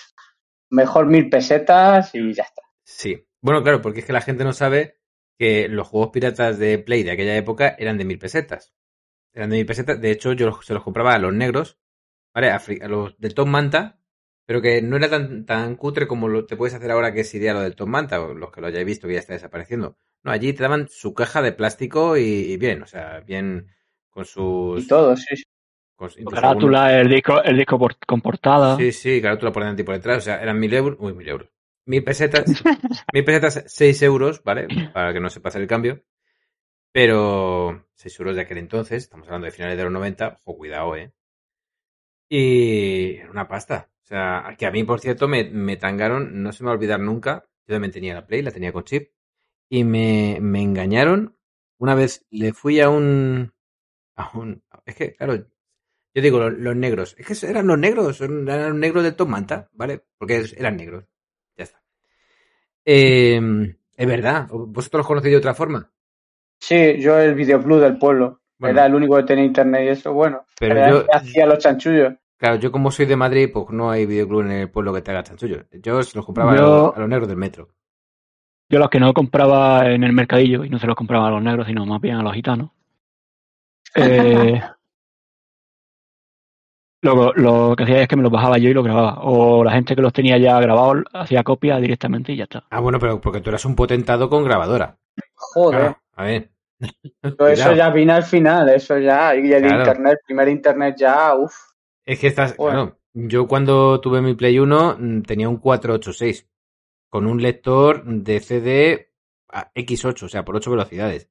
mejor mil pesetas y ya está. Sí. Bueno, claro, porque es que la gente no sabe que los juegos piratas de Play de aquella época eran de mil pesetas. Eran de mil pesetas. De hecho, yo los- se los compraba a los negros, ¿vale? A, los del Tom Manta, pero que no era tan, tan cutre como lo, te puedes hacer ahora que es idea lo del Tom Manta, o los que lo hayáis visto que ya está desapareciendo. No, allí te daban su caja de plástico y, y bien, o sea, bien con sus... Y todo, sí. sí. con- Carátula, el disco, el disco por- con portada. Sí, sí, carátula por delante y por detrás. O sea, eran mil euros. Uy, mil euros. Mil pesetas. mil pesetas, seis euros, ¿vale? Para que no se pase el cambio. Pero seis euros de aquel entonces, estamos hablando de finales de los 90. Ojo, cuidado, ¿eh? Y una pasta. O sea, que a mí, por cierto, me, me tangaron, no se me va a olvidar nunca. Yo también tenía la Play, la tenía con chip. Y me, me engañaron. Una vez le fui a un. A un es que, claro, yo digo los, negros. Es que eran los negros, eran los negros del Tom Manta, ¿vale? Porque eran negros. Ya está. Eh, es verdad. ¿Vosotros los conocéis de otra forma? Sí, yo el videoclub del pueblo. Bueno. Era el único que tenía internet y eso, bueno. Pero era yo- el que hacía los chanchullos. Claro, yo como soy de Madrid, pues no hay videoclub en el pueblo que te haga chanchullo. Yo se los compraba a, los, a los negros del metro. Yo los que no compraba en el mercadillo, y no se los compraba a los negros, sino más bien a los gitanos. eh, lo, lo que hacía es que me los bajaba yo y los grababa. O la gente que los tenía ya grabados hacía copia directamente y ya está. Ah, bueno, pero porque tú eras un potentado con grabadora. Joder. Claro, a ver. Todo eso ya vino al final, eso ya. Y el Claro. internet, primer internet ya, uff. Es que estás, Bueno. claro, yo cuando tuve mi Play 1 mm, tenía un 486 con un lector de CD a X8, o sea, por 8 velocidades.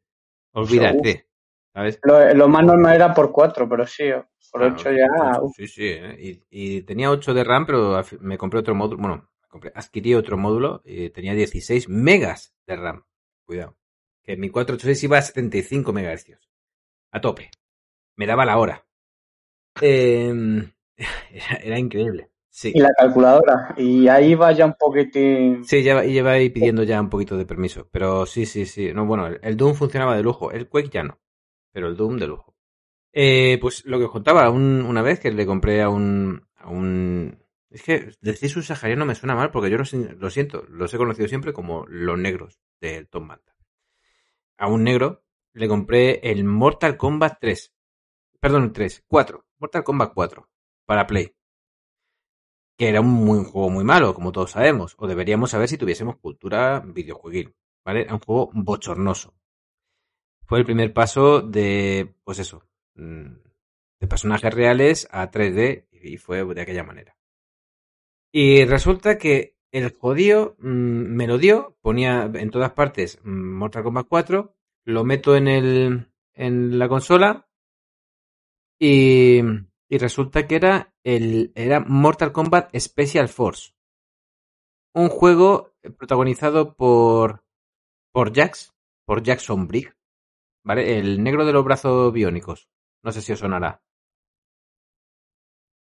Olvídate, ¿sabes? Lo, lo más normal era por 4, pero sí, por Claro, 8 ya, uf. Sí, sí, ¿eh? y, y tenía 8 de RAM, pero me compré otro módulo, bueno, compré- adquirí otro módulo y tenía 16 megas de RAM. Cuidado. Que mi 486 iba a 75 megahercios. A tope. Me daba la hora. Em, era, era increíble. Sí. Y la calculadora. Y ahí va ya un poquitín. Sí, lleva, y lleva ahí pidiendo ya un poquito de permiso. Pero sí, sí, sí. No, bueno, el, el Doom funcionaba de lujo. El Quake ya no. Pero el Doom de lujo. Eh, pues lo que os contaba un- una vez que le compré a un. A un es que decir subsahariano me suena mal porque yo los, lo siento, los he conocido siempre como los negros del Tom Manta. A un negro le compré el Mortal Kombat 3. Perdón, 3, 4. Mortal Kombat 4 para Play que era un, muy- un juego muy malo, como todos sabemos, o deberíamos saber si tuviésemos cultura videojueguil, ¿vale? Era un juego bochornoso. Fue el primer paso de, pues eso, mm, de personajes reales a 3D y fue de aquella manera. Y resulta que el jodido mm, me lo dio, ponía en todas partes mm, Mortal Kombat 4, lo meto en el en la consola y, y resulta que era el era Mortal Kombat Special Force. Un juego protagonizado por por Jax, por Jackson Brick, ¿vale? El negro de los brazos biónicos. No sé si os sonará.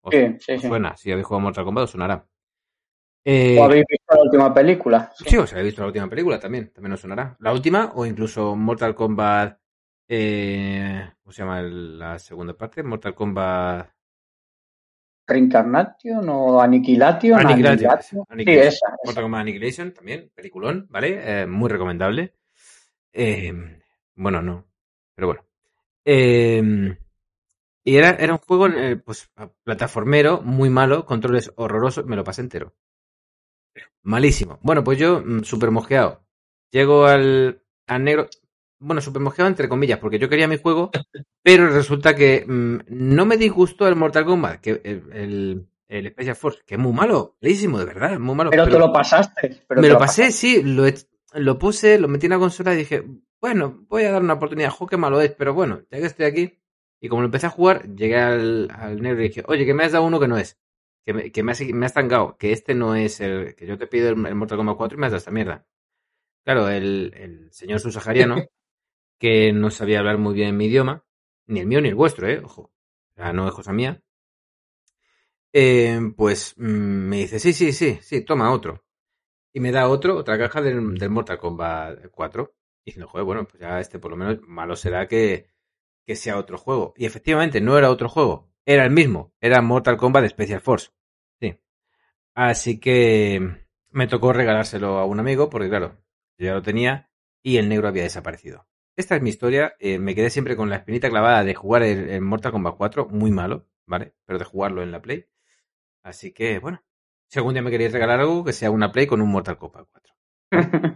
Os, Sí, sí, os sí. suena, si habéis jugado Mortal Kombat os sonará. Eh, ¿O habéis visto la última película? Sí, os habéis visto la última película también, también os sonará. La última o incluso Mortal Kombat, eh, ¿cómo se llama la segunda parte? Mortal Kombat Reincarnation o Aniquilation. Annihilation. Sí, esa. esa. Mortal Kombat Annihilation también, peliculón, ¿vale? Eh, muy recomendable. Eh, bueno, no, pero bueno. Eh, y era, era un juego eh, pues, plataformero, muy malo, controles horrorosos, me lo pasé entero. Malísimo. Bueno, pues yo, mm, súper mosqueado. Llego al, al negro. Bueno, súper mosqueado entre comillas, porque yo quería mi juego, pero resulta que mm, no me disgustó el Mortal Kombat, que el, el, el Special Force, que es muy malo, malísimo, de verdad, muy malo. Pero, te lo pasaste. Pero me lo pasé, pasaste. sí, lo, lo puse, lo metí en la consola y dije, bueno, voy a dar una oportunidad. Jo, qué malo es, pero bueno, ya que estoy aquí. Y como lo empecé a jugar, llegué al, al negro y dije, oye, que me has dado uno que no es. Que me, que me has, me has tangado, que este no es el. Que yo te pido el, el Mortal Kombat 4 y me has dado esta mierda. Claro, el, el señor subsahariano, que no sabía hablar muy bien mi idioma, ni el mío ni el vuestro, eh, ojo. Sea, no es cosa mía. Eh, pues mm, me dice, sí, sí, sí, sí, toma otro. Y me da otro, otra caja del, del Mortal Kombat 4. Y diciendo, joder, bueno, pues ya este por lo menos malo será que, que sea otro juego. Y efectivamente no era otro juego, era el mismo, era Mortal Kombat Special Force. Sí. Así que me tocó regalárselo a un amigo, porque claro, yo ya lo tenía y el negro había desaparecido. Esta es mi historia, eh, me quedé siempre con la espinita clavada de jugar el, el Mortal Kombat 4, muy malo, ¿vale? Pero de jugarlo en la Play. Así que, bueno, si algún día me queréis regalar algo, que sea una Play con un Mortal Kombat 4.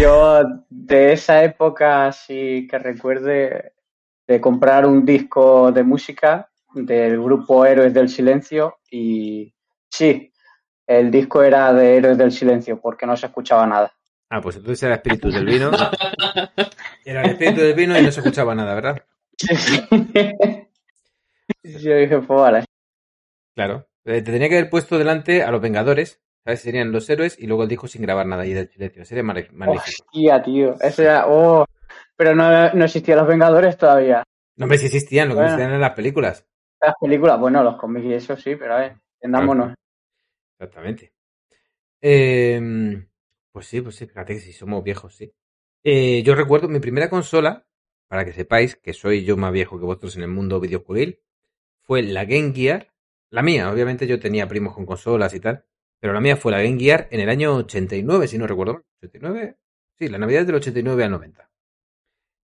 Yo de esa época sí que recuerde de comprar un disco de música del grupo Héroes del Silencio y sí, el disco era de Héroes del Silencio porque no se escuchaba nada. Ah, pues entonces era espíritu del vino. Era el espíritu del vino y no se escuchaba nada, ¿verdad? Yo dije, pues vale. Claro. Eh, Te tenía que haber puesto delante a los Vengadores, ¿sabes? Serían los héroes y luego el disco sin grabar nada y del silencio. Sería magnífico. Hostia, tío. Ese era. Oh. Pero no, no existían los Vengadores todavía. No, hombre, si existían, lo que Bueno. existían en las películas. Las películas, bueno, los cómics y eso sí, pero a ver, entendámonos. Exactamente. Eh, pues sí, pues sí, fíjate que si somos viejos, sí. Eh, yo recuerdo mi primera consola, para que sepáis que soy yo más viejo que vosotros en el mundo videojuegil, fue la Game Gear. La mía, obviamente yo tenía primos con consolas y tal, pero la mía fue la Game Gear en el año 89, si no recuerdo mal. ¿89? Sí, la Navidad del 89 al 90.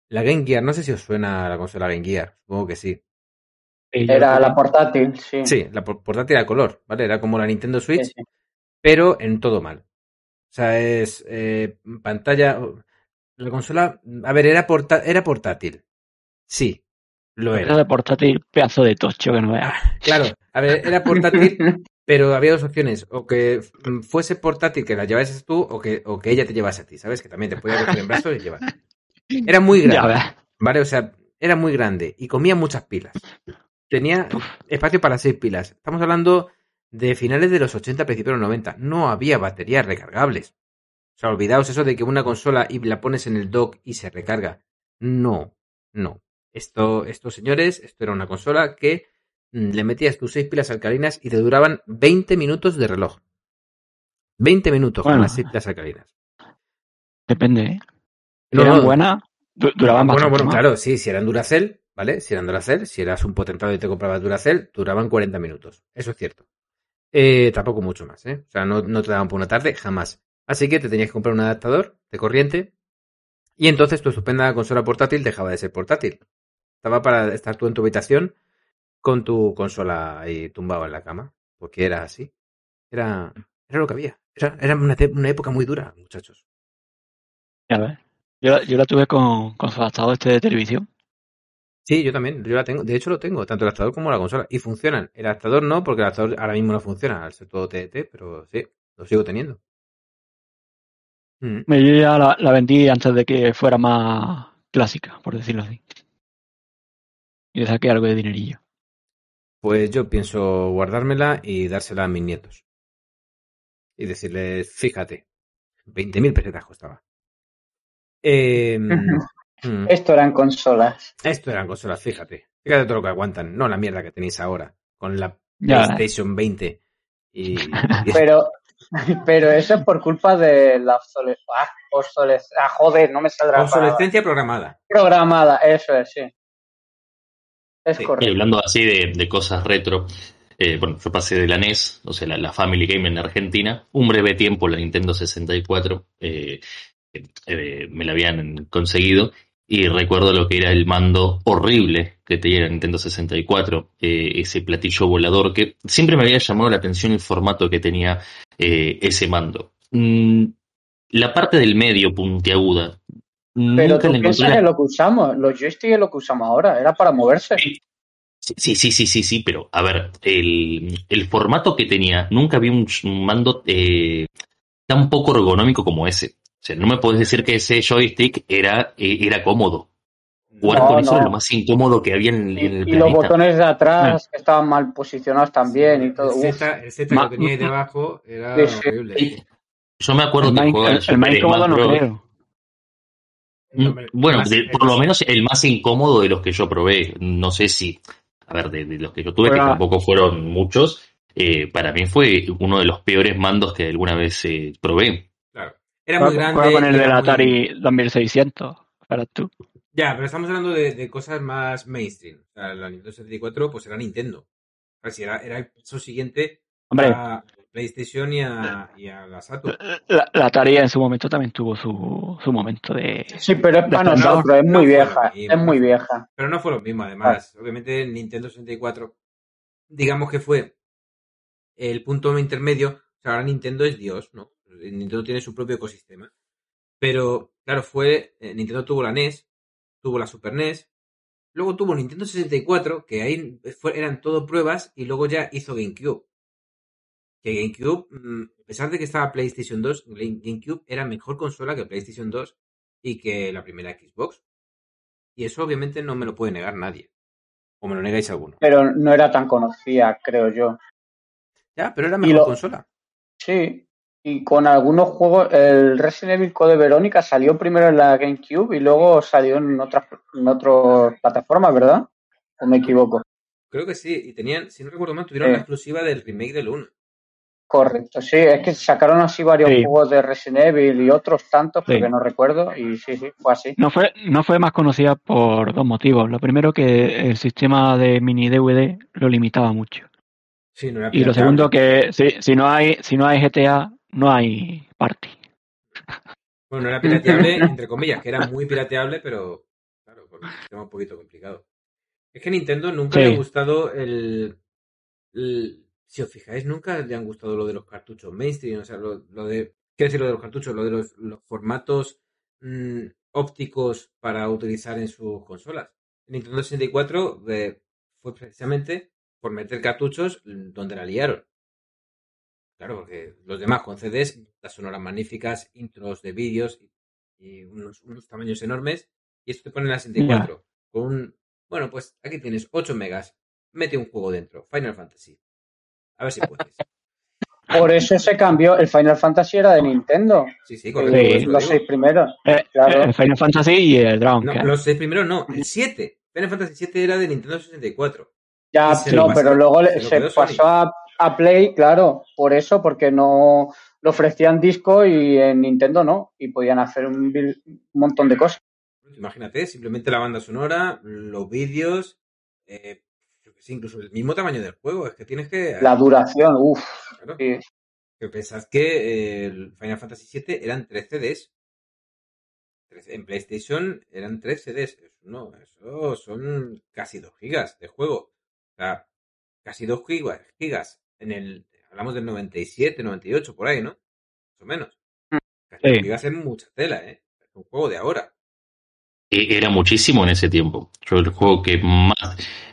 La Game Gear, no sé si os suena la consola Game Gear, supongo que sí. Era la portátil, sí. Sí, la por- portátil a color, ¿vale? Era como la Nintendo Switch, sí. pero en todo mal. O sea, es eh, pantalla. La consola, a ver, era, porta- era portátil. Sí, lo Era era. de portátil, pedazo de tocho que no veas. Claro, a ver, era portátil, pero había dos opciones. O que fuese portátil que la llevases tú, o que, o que ella te llevase a ti, ¿sabes? Que también te podía coger en brazos y llevar. Era muy grande. ¿vale? O sea, era muy grande y comía muchas pilas. Tenía espacio para seis pilas. Estamos hablando de finales de los 80, principios de los 90. No había baterías recargables. O sea, olvidaos eso de que una consola y la pones en el dock y se recarga. No, no. Esto, estos señores, esto era una consola que mm, le metías tus seis pilas alcalinas y te duraban 20 minutos de reloj. 20 minutos con Bueno. las seis pilas alcalinas. Depende, ¿eh? No, eran no. buenas, duraban bueno, bastante bueno, más. claro, sí, si eran Duracell, ¿vale? Si eran Duracell, si eras un potentado y te comprabas Duracell, duraban 40 minutos. Eso es cierto. Eh, tampoco mucho más, ¿eh? O sea, no, no te daban por una tarde, jamás. Así que te tenías que comprar un adaptador de corriente y entonces tu estupenda consola portátil dejaba de ser portátil. Estaba para estar tú en tu habitación con tu consola ahí tumbado en la cama, porque era así. Era, era lo que había. Era, era una, una época muy dura, muchachos. Ya ves. Yo, yo la tuve con, con su adaptador este de televisión. Sí, yo también, yo la tengo. De hecho, lo tengo, tanto el adaptador como la consola. Y funcionan. El adaptador no, porque el adaptador ahora mismo no funciona al ser todo TDT, pero sí, lo sigo teniendo. Mm. Yo ya la, la vendí antes de que fuera más clásica, por decirlo así. Y le saqué algo de dinerillo. Pues yo pienso guardármela y dársela a mis nietos. Y decirles, fíjate, 20.000 pesetas costaba. Eh, mm, Esto eran consolas. esto eran consolas, fíjate. Fíjate todo lo que aguantan, no la mierda que tenéis ahora, con la Ya. PlayStation 20. Y, y- Pero, pero eso es por culpa de la obsolescencia. Ah, ah, joder, no me saldrá obsolescencia programada. Programada, eso es, sí. Es Sí, Y correcto. hablando así de, de cosas retro, eh, bueno, yo pasé de la NES, o sea, la, la Family Game en Argentina, un breve tiempo la Nintendo 64, eh, eh, me la habían conseguido, y recuerdo lo que era el mando horrible que tenía la Nintendo 64, eh, ese platillo volador, que siempre me había llamado la atención el formato que tenía eh, ese mando. Mm, la parte del medio puntiaguda. Pero tú piensas la- lo que usamos. Los joysticks es lo que usamos ahora. Era para moverse. Sí, sí, sí, sí, sí, pero a ver, el, el formato que tenía, nunca vi un, un mando eh, tan poco ergonómico como ese. O sea, no me puedes decir que ese joystick era, eh, era cómodo. Jugar No, con eso era no. lo más incómodo que había en, Y, en el y los botones de atrás que estaban mal posicionados también y todo. El Z, el Z Ma- que tenía ahí debajo era Sí, sí. horrible. Yo me acuerdo El que jugaba el, el el más incómodo no creo. Mm, Bueno, más- de- por lo menos el más incómodo de los que yo probé. No sé si, a ver, de, de los que yo tuve, que tampoco fueron muchos, eh, para mí fue uno de los peores mandos que alguna vez eh, probé. Era muy grande. juega con el del muy- Atari 2600. Para tú. Ya, pero estamos hablando de, de cosas más mainstream. O sea, la Nintendo 64 pues era Nintendo. O sea, si era, era el paso siguiente Hombre, a PlayStation y a, y a la Saturn. la, la Atari en su momento también tuvo su, su momento de. Sí, pero es para No, nosotros. Es muy vieja. mismo. Es muy vieja. Pero no fue lo mismo, además. Obviamente, Nintendo 64, digamos que fue el punto intermedio. O sea, ahora Nintendo es Dios, ¿no? Nintendo tiene su propio ecosistema. Pero, claro, fue. eh, Nintendo tuvo la NES, tuvo la Super NES, luego tuvo Nintendo 64, que ahí fue- eran todo pruebas, y luego ya hizo GameCube. Que GameCube, mm, a pesar de que estaba PlayStation 2, Game- GameCube era mejor consola que PlayStation 2 y que la primera Xbox. Y eso obviamente no me lo puede negar nadie. O me lo negáis alguno. Pero no era tan conocida, creo yo. Ya, pero era mejor lo- consola. Sí. Y con algunos juegos, el Resident Evil Code Verónica salió primero en la GameCube y luego salió en otras, en otras plataformas, ¿verdad? ¿O me equivoco? Creo que sí. Y tenían, si no recuerdo mal, tuvieron Sí. la exclusiva del remake del 1. Correcto, sí, es que sacaron así varios Sí. juegos de Resident Evil y otros tantos, Sí. porque no recuerdo, y sí, sí, fue así. No fue, no fue más conocida por dos motivos. Lo primero que el sistema de mini DVD lo limitaba mucho. Sí, no era Y lo segundo que si, si no hay, si no hay GTA, no hay party. Bueno, no era pirateable, entre comillas, que era muy pirateable, pero claro, por un sistema un poquito complicado. Es que a Nintendo nunca Sí. le ha gustado el, el- Si os fijáis, nunca le han gustado lo de los cartuchos mainstream, o sea, lo, lo de. ¿Qué decir lo de los cartuchos? Lo de los, los formatos mm, ópticos para utilizar en sus consolas. El Nintendo 64 eh, fue precisamente por meter cartuchos mm, donde la liaron. Claro, porque los demás con CDs, las sonoras magníficas, intros de vídeos y, y unos, unos tamaños enormes. Y esto te pone en la 64. Con un. Bueno, pues aquí tienes 8 megas. Mete un juego dentro. Final Fantasy. A ver si puedes. Por eso se cambió, el Final Fantasy era de Nintendo, Sí, sí, correcto. lo los digo. seis primeros. Eh, Claro. El Final Fantasy y el Dragon No, los seis primeros no, el 7. Final Fantasy 7 era de Nintendo 64. Ya, no, pero luego se pasó a, a Play, claro, por eso, porque no lo ofrecían disco y en Nintendo no, y podían hacer un, un montón de cosas. Imagínate, simplemente la banda sonora, los vídeos, eh, incluso el mismo tamaño del juego. Es que tienes que. La duración, uff, Claro. sí. Que pensad que eh, el Final Fantasy VII eran 3 CDs. En PlayStation eran 3 CDs. No, eso son casi 2 gigas de juego. O sea, casi 2 gigas, gigas. En el, hablamos del 97, 98, por ahí, ¿no? Más o menos. Casi Sí. 2 gigas es mucha tela, ¿eh? Es un juego de ahora. E- Era muchísimo en ese tiempo. Yo el juego que más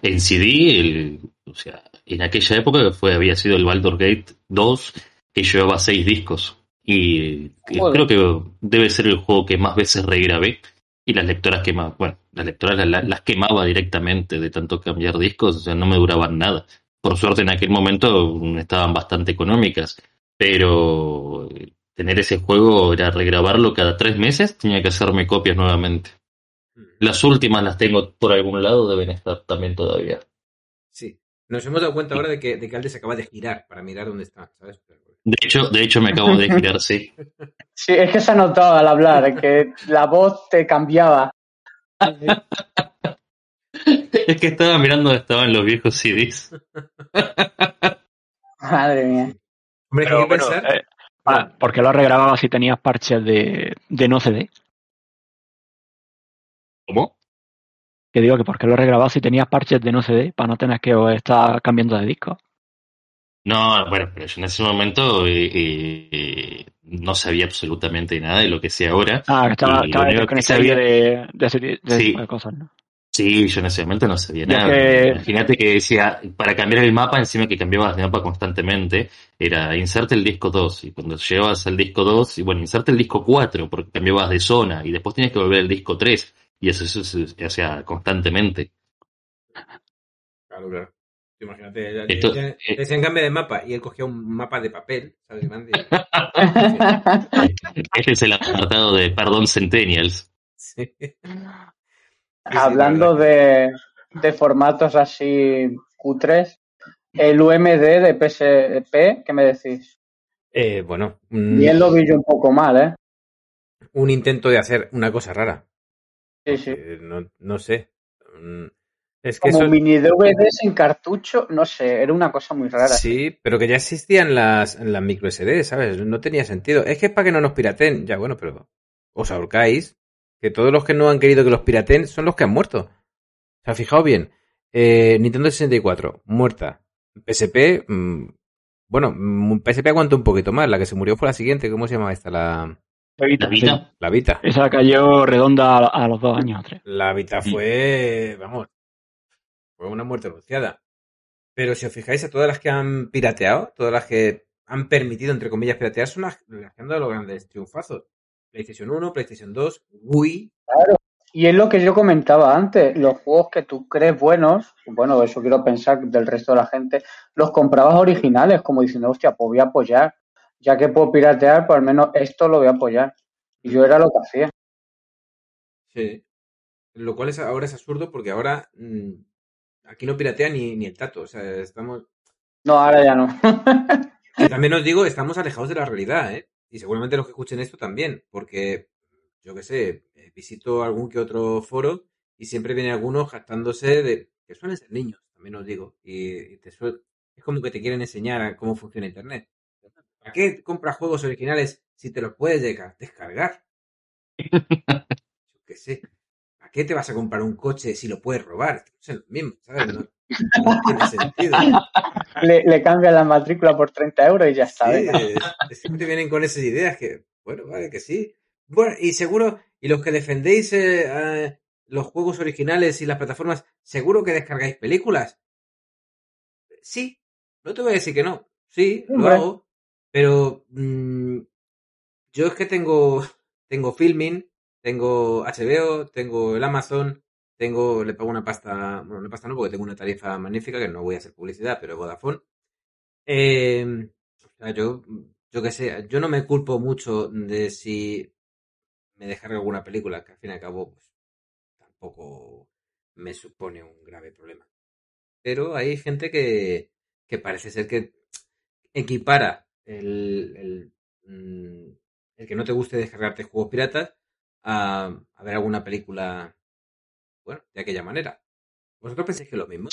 en CD, el- o sea, en aquella época fue había sido el Baldur's Gate 2, que llevaba seis discos. Y eh, creo que debe ser el juego que más veces regrabé. Y las lectoras quemaban, bueno, las lectoras la- la- las, quemaba directamente de tanto cambiar discos, o sea, no me duraban nada. Por suerte en aquel momento mm, estaban bastante económicas, pero tener ese juego era regrabarlo cada tres meses, tenía que hacerme copias nuevamente. Las últimas las tengo por algún lado, deben estar también todavía. Sí. Nos hemos dado cuenta ahora de que, de que Alde se acaba de girar para mirar dónde está, ¿sabes? De hecho, de hecho me acabo de girar, sí. Sí, es que se ha notado al hablar, que la voz te cambiaba. Es que estaba mirando dónde estaban los viejos CDs. Madre mía. Hombre, Pero bueno, eh, ah, ¿por qué lo regrababas si tenías parches de, de no CD? ¿Cómo? Que digo que ¿por qué lo regrababas si tenías parches de no CD para no tener que estar cambiando de disco? No, bueno, pero yo en ese momento eh, eh, no sabía absolutamente nada de lo que sé ahora. Ah, estaba, estaba que sabía- de, de Sí. cosas, ¿no? Sí, yo en ese momento no sabía nada. que- Imagínate que decía, para cambiar el mapa, encima que cambiabas de mapa constantemente, era inserte el disco 2, y cuando llegabas al disco 2, y bueno, inserte el disco 4, porque cambiabas de zona, y después tenías que volver al disco 3, y eso se hacía constantemente. Claro, claro. Imagínate, ya- Esto- ya- eh. te decían cambio de mapa y él cogía un mapa de papel, ¿sabes? Este es el apartado de Perdón Centennials. Sí. Hablando de, de formatos así cutres, el UMD de PSP, ¿qué me decís? Eh, bueno, Bien lo vi yo un poco mal, ¿eh? un intento de hacer una cosa rara. Sí, sí. No, no sé. Mm, Es que Como eso, mini DVDs en cartucho, no sé, era una cosa muy rara. sí, pero que ya existían las, las micro SD, ¿sabes? No tenía sentido. Es que es para que no nos piraten. Ya, bueno, pero os ahorcáis. Que todos los que no han querido que los piraten son los que han muerto. O sea, fijaos bien. Eh, Nintendo 64, muerta. PSP, mm, bueno, mm, PSP aguantó un poquito más. La que se murió fue la siguiente. ¿Cómo se llama esta? La, ¿La Vita? la Vita. Esa cayó redonda a, a los dos años o tres. La Vita fue, vamos, fue una muerte anunciada. Pero si os fijáis, a todas las que han pirateado, todas las que han permitido, entre comillas, piratear, son las, las que han dado los grandes triunfazos. PlayStation 1, PlayStation 2, Wii. Y es lo que yo comentaba antes, los juegos que tú crees buenos, bueno, eso quiero pensar del resto de la gente, los comprabas originales, como diciendo, hostia, pues voy a apoyar, ya que puedo piratear, pues al menos esto lo voy a apoyar. Y yo era lo que hacía. Sí. Lo cual es, ahora es absurdo porque ahora mm, aquí no piratea ni, ni el tato. O sea, estamos. No, ahora ya no. Y también os digo, estamos alejados de la realidad, ¿eh? Y seguramente los que escuchen esto también, porque, yo qué sé, eh, visito algún que otro foro y siempre viene alguno jactándose de que suelen ser niños, también os digo. Y, y te suel- es como que te quieren enseñar a cómo funciona Internet. ¿Para qué compras juegos originales si te los puedes descargar? Yo qué sé. ¿Para qué te vas a comprar un coche si lo puedes robar? Es lo mismo, ¿sabes? No, no tiene sentido. le, le cambian la matrícula por 30 euros y ya está. Sí, siempre vienen con esas ideas que, bueno, vale, que sí. Bueno, y seguro, y los que defendéis eh, eh, los juegos originales y las plataformas, seguro que descargáis películas. Sí, no te voy a decir que no. Sí, lo hago. Pero mm, yo es que tengo, tengo Filming, tengo HBO, tengo el Amazon, tengo, le pago una pasta, bueno, una pasta no, porque tengo una tarifa magnífica que no voy a hacer publicidad, pero Vodafone. Eh, o sea, yo, yo qué sé, yo no me culpo mucho de si me descarga alguna película, que al fin y al cabo, pues tampoco me supone un grave problema. Pero hay gente que, que parece ser que equipara el, el, mm, el que no te guste descargarte juegos piratas a, a ver alguna película, bueno, de aquella manera. ¿Vosotros pensáis que es lo mismo?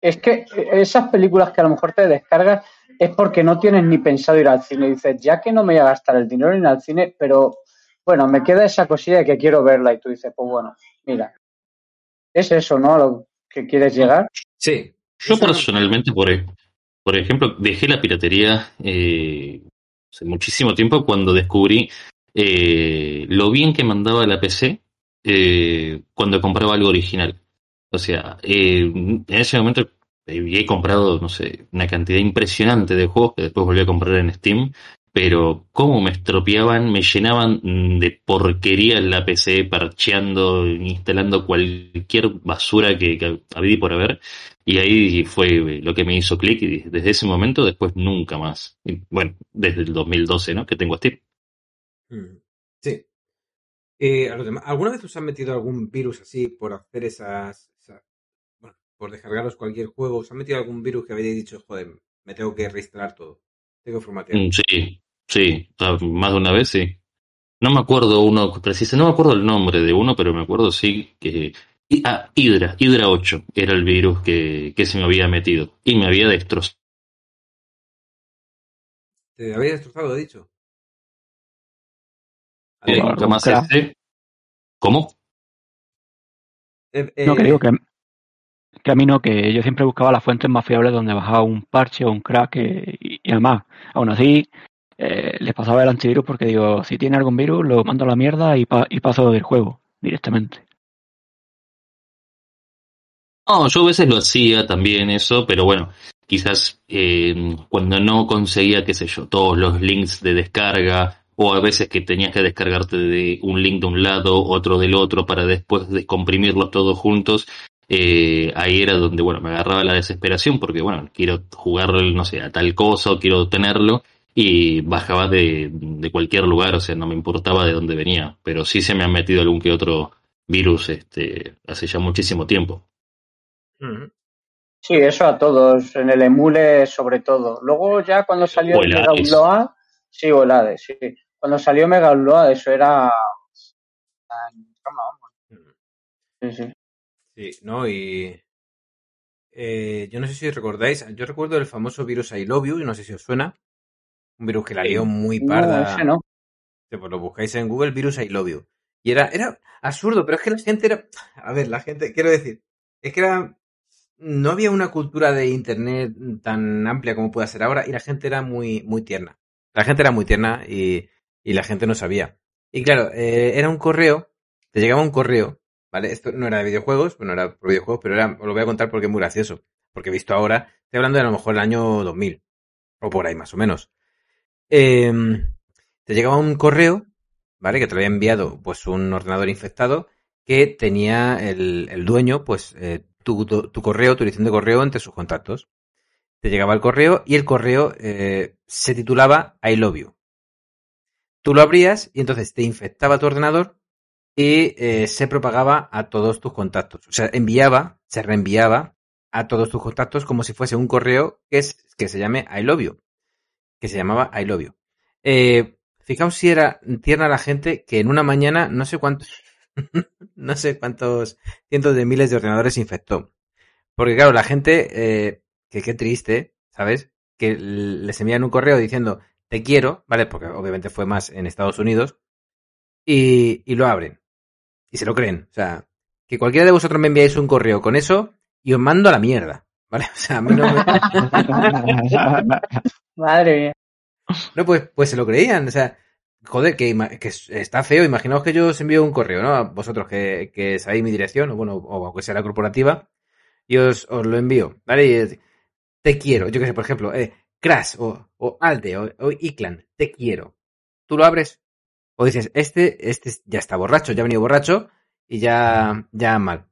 Es que esas películas que a lo mejor te descargas es porque no tienes ni pensado ir al cine. Dices, ya que no me voy a gastar el dinero en ir al cine, pero bueno, me queda esa cosilla de que quiero verla. Y tú dices, pues bueno, mira, es eso, ¿no? A lo que quieres llegar. Sí. Yo personalmente, por, por ejemplo, dejé la piratería eh, hace muchísimo tiempo cuando descubrí eh, lo bien que mandaba la PC eh, cuando compraba algo original. O sea, eh, en ese momento he comprado, no sé, una cantidad impresionante de juegos que después volví a comprar en Steam, pero cómo me estropeaban, me llenaban de porquería en la PC, parcheando, instalando cualquier basura que, que había por haber. Y ahí fue lo que me hizo clic y desde ese momento después nunca más. Bueno, desde el 2012, ¿no? Que tengo Steam. Mm, Sí. Eh, a los demás, ¿alguna vez os han metido algún virus así por hacer esas, esa- bueno, por descargaros cualquier juego? ¿Os han metido algún virus que habéis dicho, joder, me tengo que reinstalar todo? Tengo que formatear. Mm, Sí, sí, más de una vez sí. No me acuerdo uno preciso, no me acuerdo el nombre de uno, pero me acuerdo sí que... Ah, Hydra, Hydra 8 era el virus que, que se me había metido y me había destrozado. ¿Te habéis destrozado, he dicho? Eh, más ¿Cómo? eh, No, que eh, digo que, que a mí no, que yo siempre buscaba las fuentes más fiables donde bajaba un parche o un crack eh, y, y además, aún así, eh, les pasaba el antivirus porque digo, si tiene algún virus, lo mando a la mierda y, pa- y paso del juego directamente. No, yo a veces lo hacía también eso, pero bueno, quizás eh, cuando no conseguía, qué sé yo, todos los links de descarga, o a veces que tenías que descargarte de un link de un lado, otro del otro, para después descomprimirlos todos juntos, eh, ahí era donde, bueno, me agarraba la desesperación, porque bueno, quiero jugar, no sé, a tal cosa, o quiero tenerlo, y bajaba de, de cualquier lugar, o sea, no me importaba de dónde venía, pero sí se me han metido algún que otro virus, este, hace ya muchísimo tiempo. ujú. Sí, eso a todos, en el emule sobre todo. Luego ya cuando salió el. Upload, sí, o el Hades, sí. Cuando salió Mega Upload, eso era... Mm. Sí, sí. Sí, no, y eh, yo no sé si recordáis, yo recuerdo el famoso virus I Love You, no sé si os suena, un virus que la lió muy No, parda. ese no. Pues lo buscáis en Google, virus I love you. Y era, era absurdo, pero es que la gente era. A ver, la gente, quiero decir, es que era. No había una cultura de internet tan amplia como puede ser ahora, y la gente era muy, muy tierna. La gente era muy tierna y, y la gente no sabía. Y claro, eh, era un correo, te llegaba un correo, ¿vale? Esto no era de videojuegos, bueno, era por videojuegos, pero era, os lo voy a contar porque es muy gracioso. Porque visto ahora, estoy hablando de a lo mejor el año 2000, o por ahí más o menos. Em, te llegaba un correo, ¿vale? Que te lo había enviado pues un ordenador infectado que tenía el, el dueño, pues, eh, tu, tu, tu correo, tu dirección de correo entre sus contactos. Te llegaba el correo y el correo eh, se titulaba I love you. Tú lo abrías y entonces te infectaba tu ordenador y eh, se propagaba a todos tus contactos. O sea, enviaba, se reenviaba a todos tus contactos como si fuese un correo que, es, que se llame I. Que se llamaba I. Eh, fijaos si era tierna la gente que en una mañana no sé cuántos, no sé cuántos cientos de miles de ordenadores infectó. Porque claro, la gente, eh, que qué triste, ¿sabes? Que les envían un correo diciendo te quiero, ¿vale? Porque obviamente fue más en Estados Unidos. Y, y lo abren. Y se lo creen. O sea, que cualquiera de vosotros me enviáis un correo con eso y os mando a la mierda. ¿Vale? O sea, a mí no me... Madre mía. No, pues, pues se lo creían. O sea, joder, que, que es- está feo. Imaginaos que yo os envío un correo, ¿no? A vosotros que, que sabéis mi dirección, o bueno, o aunque sea la corporativa, y os, os lo envío, ¿vale? Y, te quiero. Yo qué sé, por ejemplo, eh, Crash o, o Alde o, Iclan, te quiero. Tú lo abres o dices, este, este ya está borracho, ya ha venido borracho y ya, ya mal.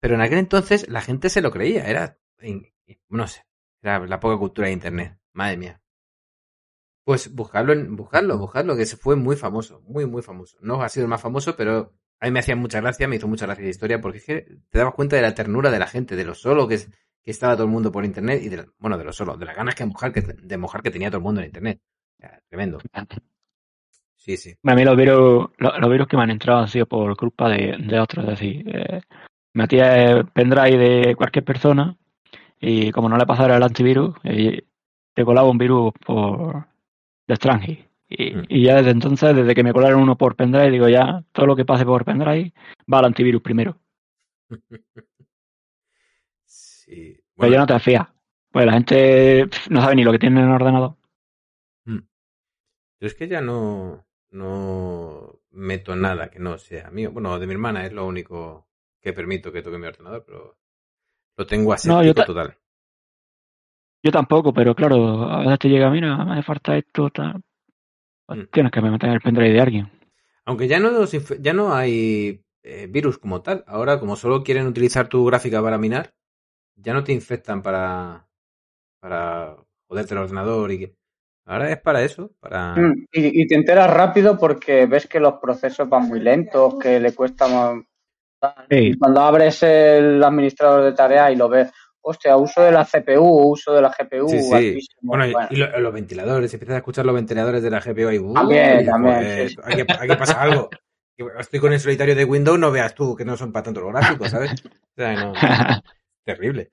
Pero en aquel entonces la gente se lo creía, era, no sé, era la poca cultura de internet. Madre mía. Pues buscarlo, buscarlo, buscarlo, que se fue muy famoso, muy, muy famoso. No ha sido el más famoso, pero a mí me hacía mucha gracia, me hizo mucha gracia la historia, porque es que te dabas cuenta de la ternura de la gente, de lo solo que estaba todo el mundo por internet y de, bueno, de lo solo, de las ganas que mojar que, de mojar que tenía todo el mundo en internet. Tremendo. Sí, sí. A mí los virus, los, los virus que me han entrado han sido por culpa de, de otros. Es decir, eh, metía pendrive de cualquier persona y como no le pasara el antivirus, eh, te colaba un virus por de Strange. Y, Mm. y ya desde entonces, desde que me colaron uno por pendrive, digo ya, todo lo que pase por pendrive va al antivirus primero. Sí. Pero ya no te fías. Pues la gente no sabe ni lo que tiene en el ordenador. yo es que ya no, no meto nada que no sea mío. Bueno, de mi hermana es lo único que permito que toque mi ordenador, pero lo tengo No, yo aséptico ta- total. Yo tampoco, pero claro, a veces te llega, mira, me hace falta esto, tal. Pues Mm. tienes que meter el pendrive de alguien. Aunque ya no, ya no hay eh, virus como tal. Ahora, como solo quieren utilizar tu gráfica para minar, ya no te infectan para, para joderte el ordenador y que... Ahora es para eso, para... Mm, Y, y te enteras rápido porque ves que los procesos van muy lentos, que le cuesta más. Sí. Cuando abres el administrador de tareas y lo ves, hostia, uso de la CPU, uso de la GPU, Sí, sí. altísimo. Bueno, y- Bueno, y lo- los ventiladores, empiezas a escuchar los ventiladores de la GPU ahí. uy, También, también, joder, sí, sí. Aquí, aquí pasa algo. Estoy con el solitario de Windows, no veas tú que no son para tanto los gráficos, ¿sabes? O sea, no, terrible.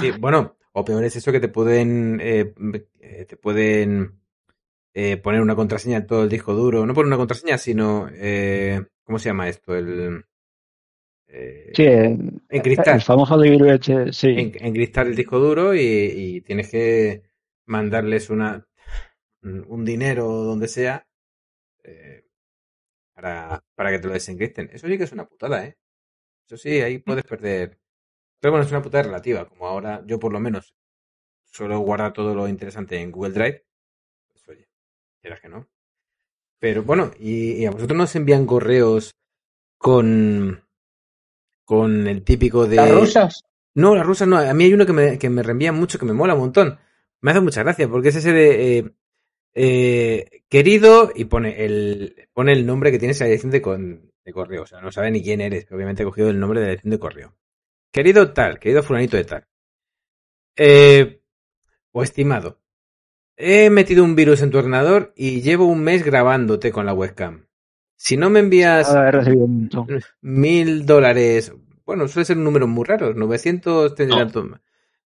Sí, bueno, o peor es eso que te pueden eh, eh, te pueden eh, poner una contraseña en todo el disco duro. No poner una contraseña, sino eh, ¿cómo se llama esto? El Sí, el, Encriptar. el famoso este, sí. en- encriptar el disco duro y, y tienes que mandarles una un dinero o donde sea eh, para, para que te lo desencripten. Eso sí que es una putada, ¿eh? Eso sí, ahí puedes perder. Pero bueno, es una putada relativa. Como ahora yo por lo menos suelo guardar todo lo interesante en Google Drive. Pues oye, quieras que no. Pero bueno, y, y a vosotros nos envían correos con con el típico de Las rusas, no, las rusas no. A mí hay uno que me, que me reenvía mucho, que me mola un montón. Me hace mucha gracia, porque es ese de eh, eh, querido y pone el, pone el nombre que tiene esa dirección de, con- de correo. O sea, no sabe ni quién eres, obviamente ha cogido el nombre de la dirección de correo. Querido tal, querido fulanito de tal. Eh, o estimado. He metido un virus en tu ordenador y llevo un mes grabándote con la webcam. Si no me envías montón. mil dólares. Bueno, suele ser un número muy raro. 900 tendrán No.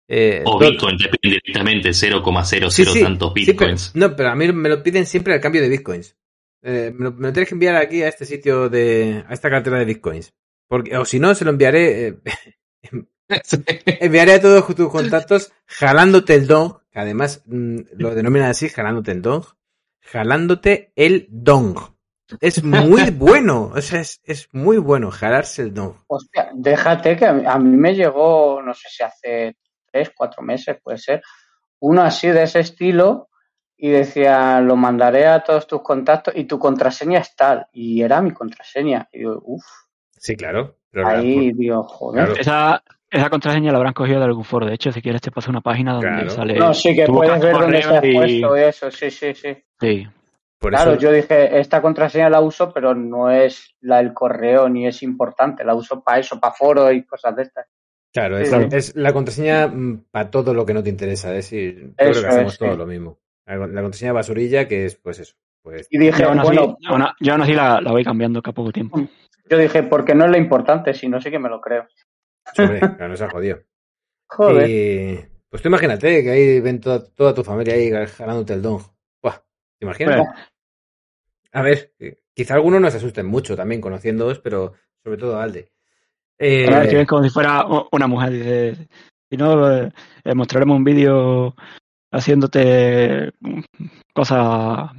eh, O Bitcoin te piden directamente 0,00 Sí, sí, tantos sí, pero- Bitcoins. no, pero a mí me lo piden siempre al cambio de bitcoins. Eh, me, lo, me lo tienes que enviar aquí a este sitio de. a esta cartera de bitcoins. Porque, o si no, se lo enviaré. eh, enviaré a todos tus contactos jalándote el dong. Que además mm, lo denominan así, jalándote el dong. Jalándote el dong. Es muy bueno. O sea, es, es muy bueno jalarse el dong. hostia, déjate que a mí, a mí me llegó, no sé si hace tres, cuatro meses, puede ser, uno así de ese estilo y decía, lo mandaré a todos tus contactos y tu contraseña es tal. Y era mi contraseña. Y digo, uff, Sí, claro. Pero Ahí, digo, joder. Claro. Esa, esa contraseña la habrán cogido de algún foro. De hecho, si quieres te paso una página donde Claro. sale... No, sí que puedes ver dónde se ha correo y- puesto eso, sí, sí, sí. Sí. por Claro, eso, yo dije, esta contraseña la uso, pero no es la del correo ni es importante, la uso para eso, para foros y cosas de estas. claro, es, la contraseña para todo lo que no te interesa. Es decir, yo creo Eso que hacemos es, todo sí. lo mismo. La, la contraseña basurilla, que es pues eso. Pues, Y dije, Yo aún así, bueno, yo aún así la, la voy cambiando cada poco tiempo. Yo dije, porque no es lo importante, si no sí que me lo creo. hombre, claro, nos ha jodido. Joder. Y, pues tú imagínate que ahí ven toda, toda tu familia ahí jalándote el don. Buah, ¿Te imaginas? Bueno. A ver, eh, quizá algunos nos asusten mucho también conociéndoos, pero sobre todo Alde. Eh, Ahora estoy como si fuera una mujer. Dice, si no, eh, eh, mostraremos un vídeo haciéndote mm, cosas.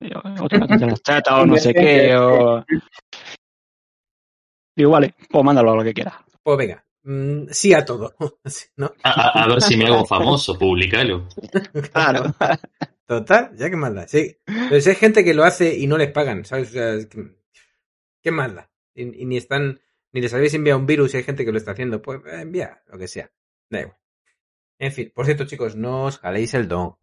eh, O te metes en las tetas o no sé qué. O... Digo, vale, pues mándalo a lo que quieras. pues venga, mm, sí a todo. A, a- a ver si me hago famoso, publicalo. Claro. Total, ya que más da. Sí. Pero si hay gente que lo hace y no les pagan, ¿sabes? O sea, es que- ¿qué más da? Y, y ni están, ni les habéis enviado un virus y hay gente que lo está haciendo, pues eh, envía, lo que sea. Da igual. En fin, por cierto, chicos, no os jaléis el don.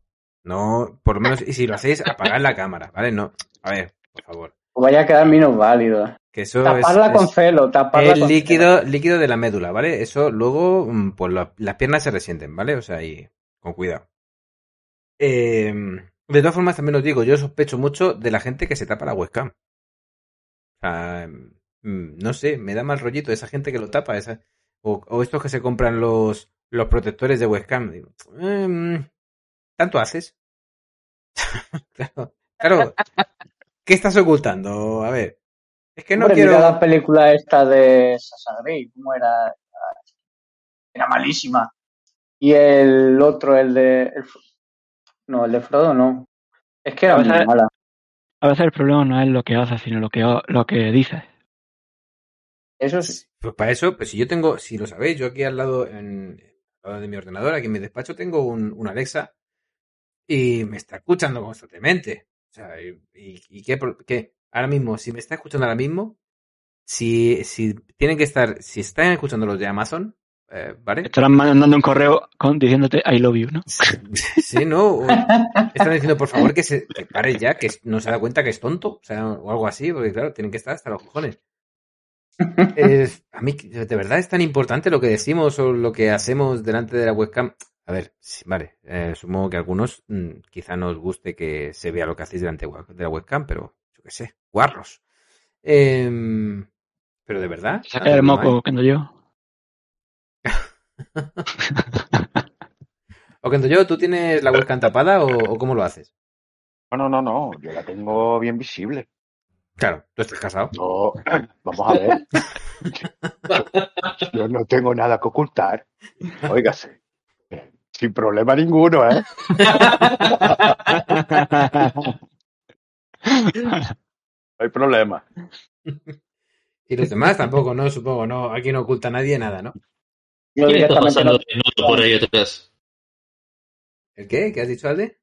No, por lo menos, y si lo hacéis, apagad la cámara, ¿vale? No, a ver, por favor. Pues vaya a quedar menos válido. Que eso Taparla es, con es celo, taparla el con líquido, líquido de la médula, ¿vale? Eso luego, mm, pues la- las piernas se resienten, ¿vale? O sea, ahí, con cuidado. Eh, de todas formas, también os digo, yo sospecho mucho de la gente que se tapa la webcam. O sea, mm, no sé, me da mal rollito esa gente que lo tapa, esa, o, o estos que se compran los, los protectores de webcam. Digo, em, ¿Tanto haces? claro, claro. ¿Qué estás ocultando? A ver. Es que no Hombre, quiero. mira la película esta de Sasha Grey, ¿cómo era? Era malísima. Y el otro, el de... el no, el de Frodo no. Es que era A muy veces- mala. A veces el problema no es lo que haces, sino lo que, lo que dices. Eso sí. Pues para eso, pues si yo tengo, si lo sabéis, yo aquí al lado, en, al lado de mi ordenador, aquí en mi despacho, tengo un, un Alexa y me está escuchando constantemente. O sea, y, y- y qué, qué? Ahora mismo, si me está escuchando ahora mismo, si, si tienen que estar, si están escuchando los de Amazon, eh, ¿vale? Estarán mandando un correo con, diciéndote I love you, ¿no? Sí, ¿no? O están diciendo, por favor, que se que pare ya, que no se da cuenta que es tonto, o sea, o algo así, porque claro, tienen que estar hasta los cojones. Es- a mí, de verdad, es tan importante lo que decimos o lo que hacemos delante de la webcam. A ver, sí, vale, eh, supongo que a algunos mm, quizá no os guste que se vea lo que hacéis delante de la webcam, pero yo qué sé, guarros. Em, pero de verdad. Saca tanto el no moco cuando yo. O cuando yo, ¿tú tienes la webcam tapada o, o cómo lo haces? No, no, no, no, yo la tengo bien visible. Claro, tú estás casado. No, vamos a ver. Yo no tengo nada que ocultar. Óigase. Sin problema ninguno, ¿eh? Hay problema. Y los demás tampoco, ¿no? Supongo, no. Aquí no oculta nadie nada, ¿no? Yo ¿Quién está pasando desnudo por ahí atrás? ¿El qué? ¿Qué has dicho, Alde?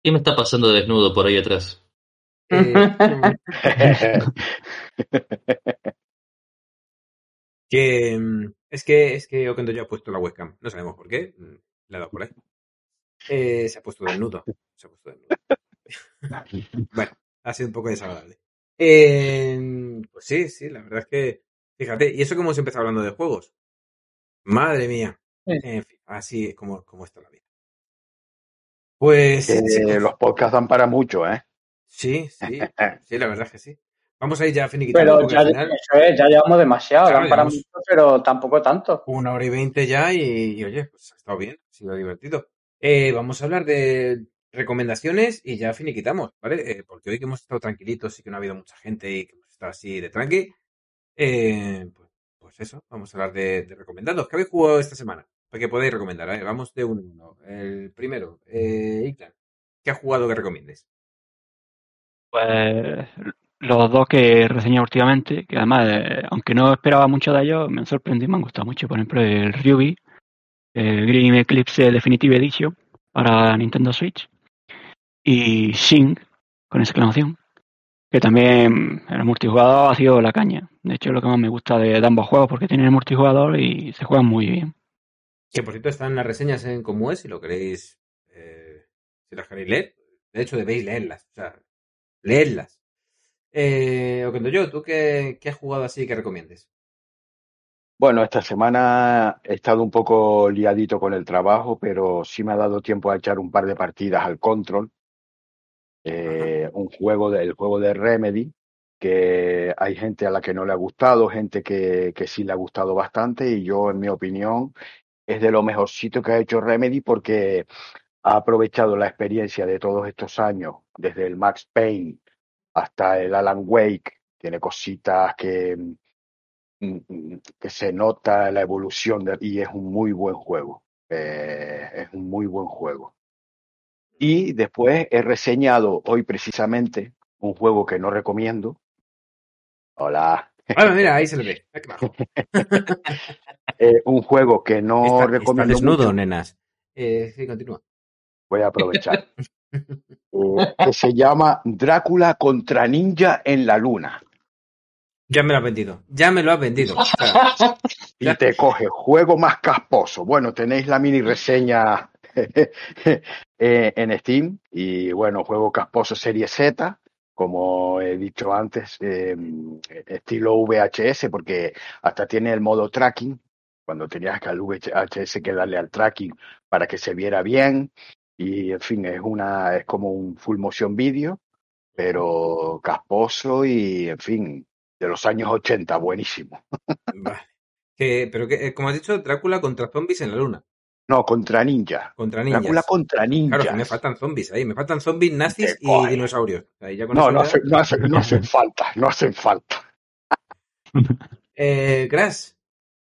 ¿Quién me está pasando desnudo por ahí atrás? Eh, que mm, es que es que Okendo yo ha puesto la webcam. No sabemos por qué. mm, Le ha dado por ahí. Eh, se ha puesto desnudo. Se ha puesto desnudo. Bueno, ha sido un poco desagradable. Eh, pues sí, sí, la verdad es que. Fíjate, y eso que hemos empezado hablando de juegos. Madre mía. Sí. En fin, así es como, como está la vida. Pues. Chicos, los podcasts dan para mucho, ¿eh? Sí, sí, sí, la verdad es que sí. Vamos a ir ya finiquitando Pero ya, al final eso es, ya llevamos demasiado, Claro, dan para llevamos- mucho, pero tampoco tanto. una hora y veinte ya y, y, oye, pues ha estado bien, ha sido divertido. Eh, vamos a hablar de recomendaciones y ya finiquitamos, ¿vale? Eh, porque hoy que hemos estado tranquilitos y que no ha habido mucha gente y que hemos estado así de tranqui, eh, pues, pues eso, vamos a hablar de, de recomendados. ¿Qué habéis jugado esta semana? Para que podáis recomendar. Vamos de uno en uno. El primero, eh, Iclan, ¿qué has jugado que recomiendes? Pues los dos que reseñé últimamente, que además, eh, aunque no esperaba mucho de ellos, me han sorprendido y me han gustado mucho. Por ejemplo, el Ruby, el Green Eclipse Definitive Edition para Nintendo Switch y Sing, con exclamación, Que también el multijugador ha sido la caña. De hecho, es lo que más me gusta de, de ambos juegos, porque tienen el multijugador y se juegan muy bien. Que por cierto están las reseñas en cómo es, si lo queréis, eh, si las queréis leer. De hecho, debéis leerlas. O sea, leerlas. Eh, Oquendo yo, ¿tú qué, qué has jugado así que recomiendes? Bueno, esta semana he estado un poco liadito con el trabajo, pero sí me ha dado tiempo a echar un par de partidas al Control, eh, un juego del juego de Remedy, que hay gente a la que no le ha gustado, gente que, que sí le ha gustado bastante, y yo, en mi opinión, es de lo mejorcito que ha hecho Remedy porque ha aprovechado la experiencia de todos estos años, desde el Max Payne hasta el Alan Wake, tiene cositas que, mm, mm, que se nota la evolución de- y es un muy buen juego. Eh, es un muy buen juego. Y después he reseñado hoy precisamente un juego que no recomiendo. Hola. Ah, mira, ahí se le ve. Ah. Eh, un juego que no está, está recomiendo desnudo, mucho. nenas. Eh, sí, continúa. Voy a aprovechar. Eh, que se llama Drácula contra Ninja en la Luna. Ya me lo has vendido. Ya me lo has vendido. Y te coge juego más casposo. Bueno, tenéis la mini reseña eh, en Steam. Y bueno, juego casposo Serie Z, como he dicho antes, eh, estilo VHS, porque hasta tiene el modo tracking, cuando tenías que al VHS que darle al tracking para que se viera bien. Y en fin, es una, es como un full motion video, pero casposo y en fin, de los años 80, buenísimo. pero que, eh, como has dicho, Drácula contra zombies en la luna. No, contra ninja. Contra ninjas. Drácula contra ninjas. Claro, que me faltan zombies ahí. Me faltan zombies nazis y coge. dinosaurios. Ahí ya con No, no, hace- no, hace- no hacen falta, no hacen falta. Eh, Crash,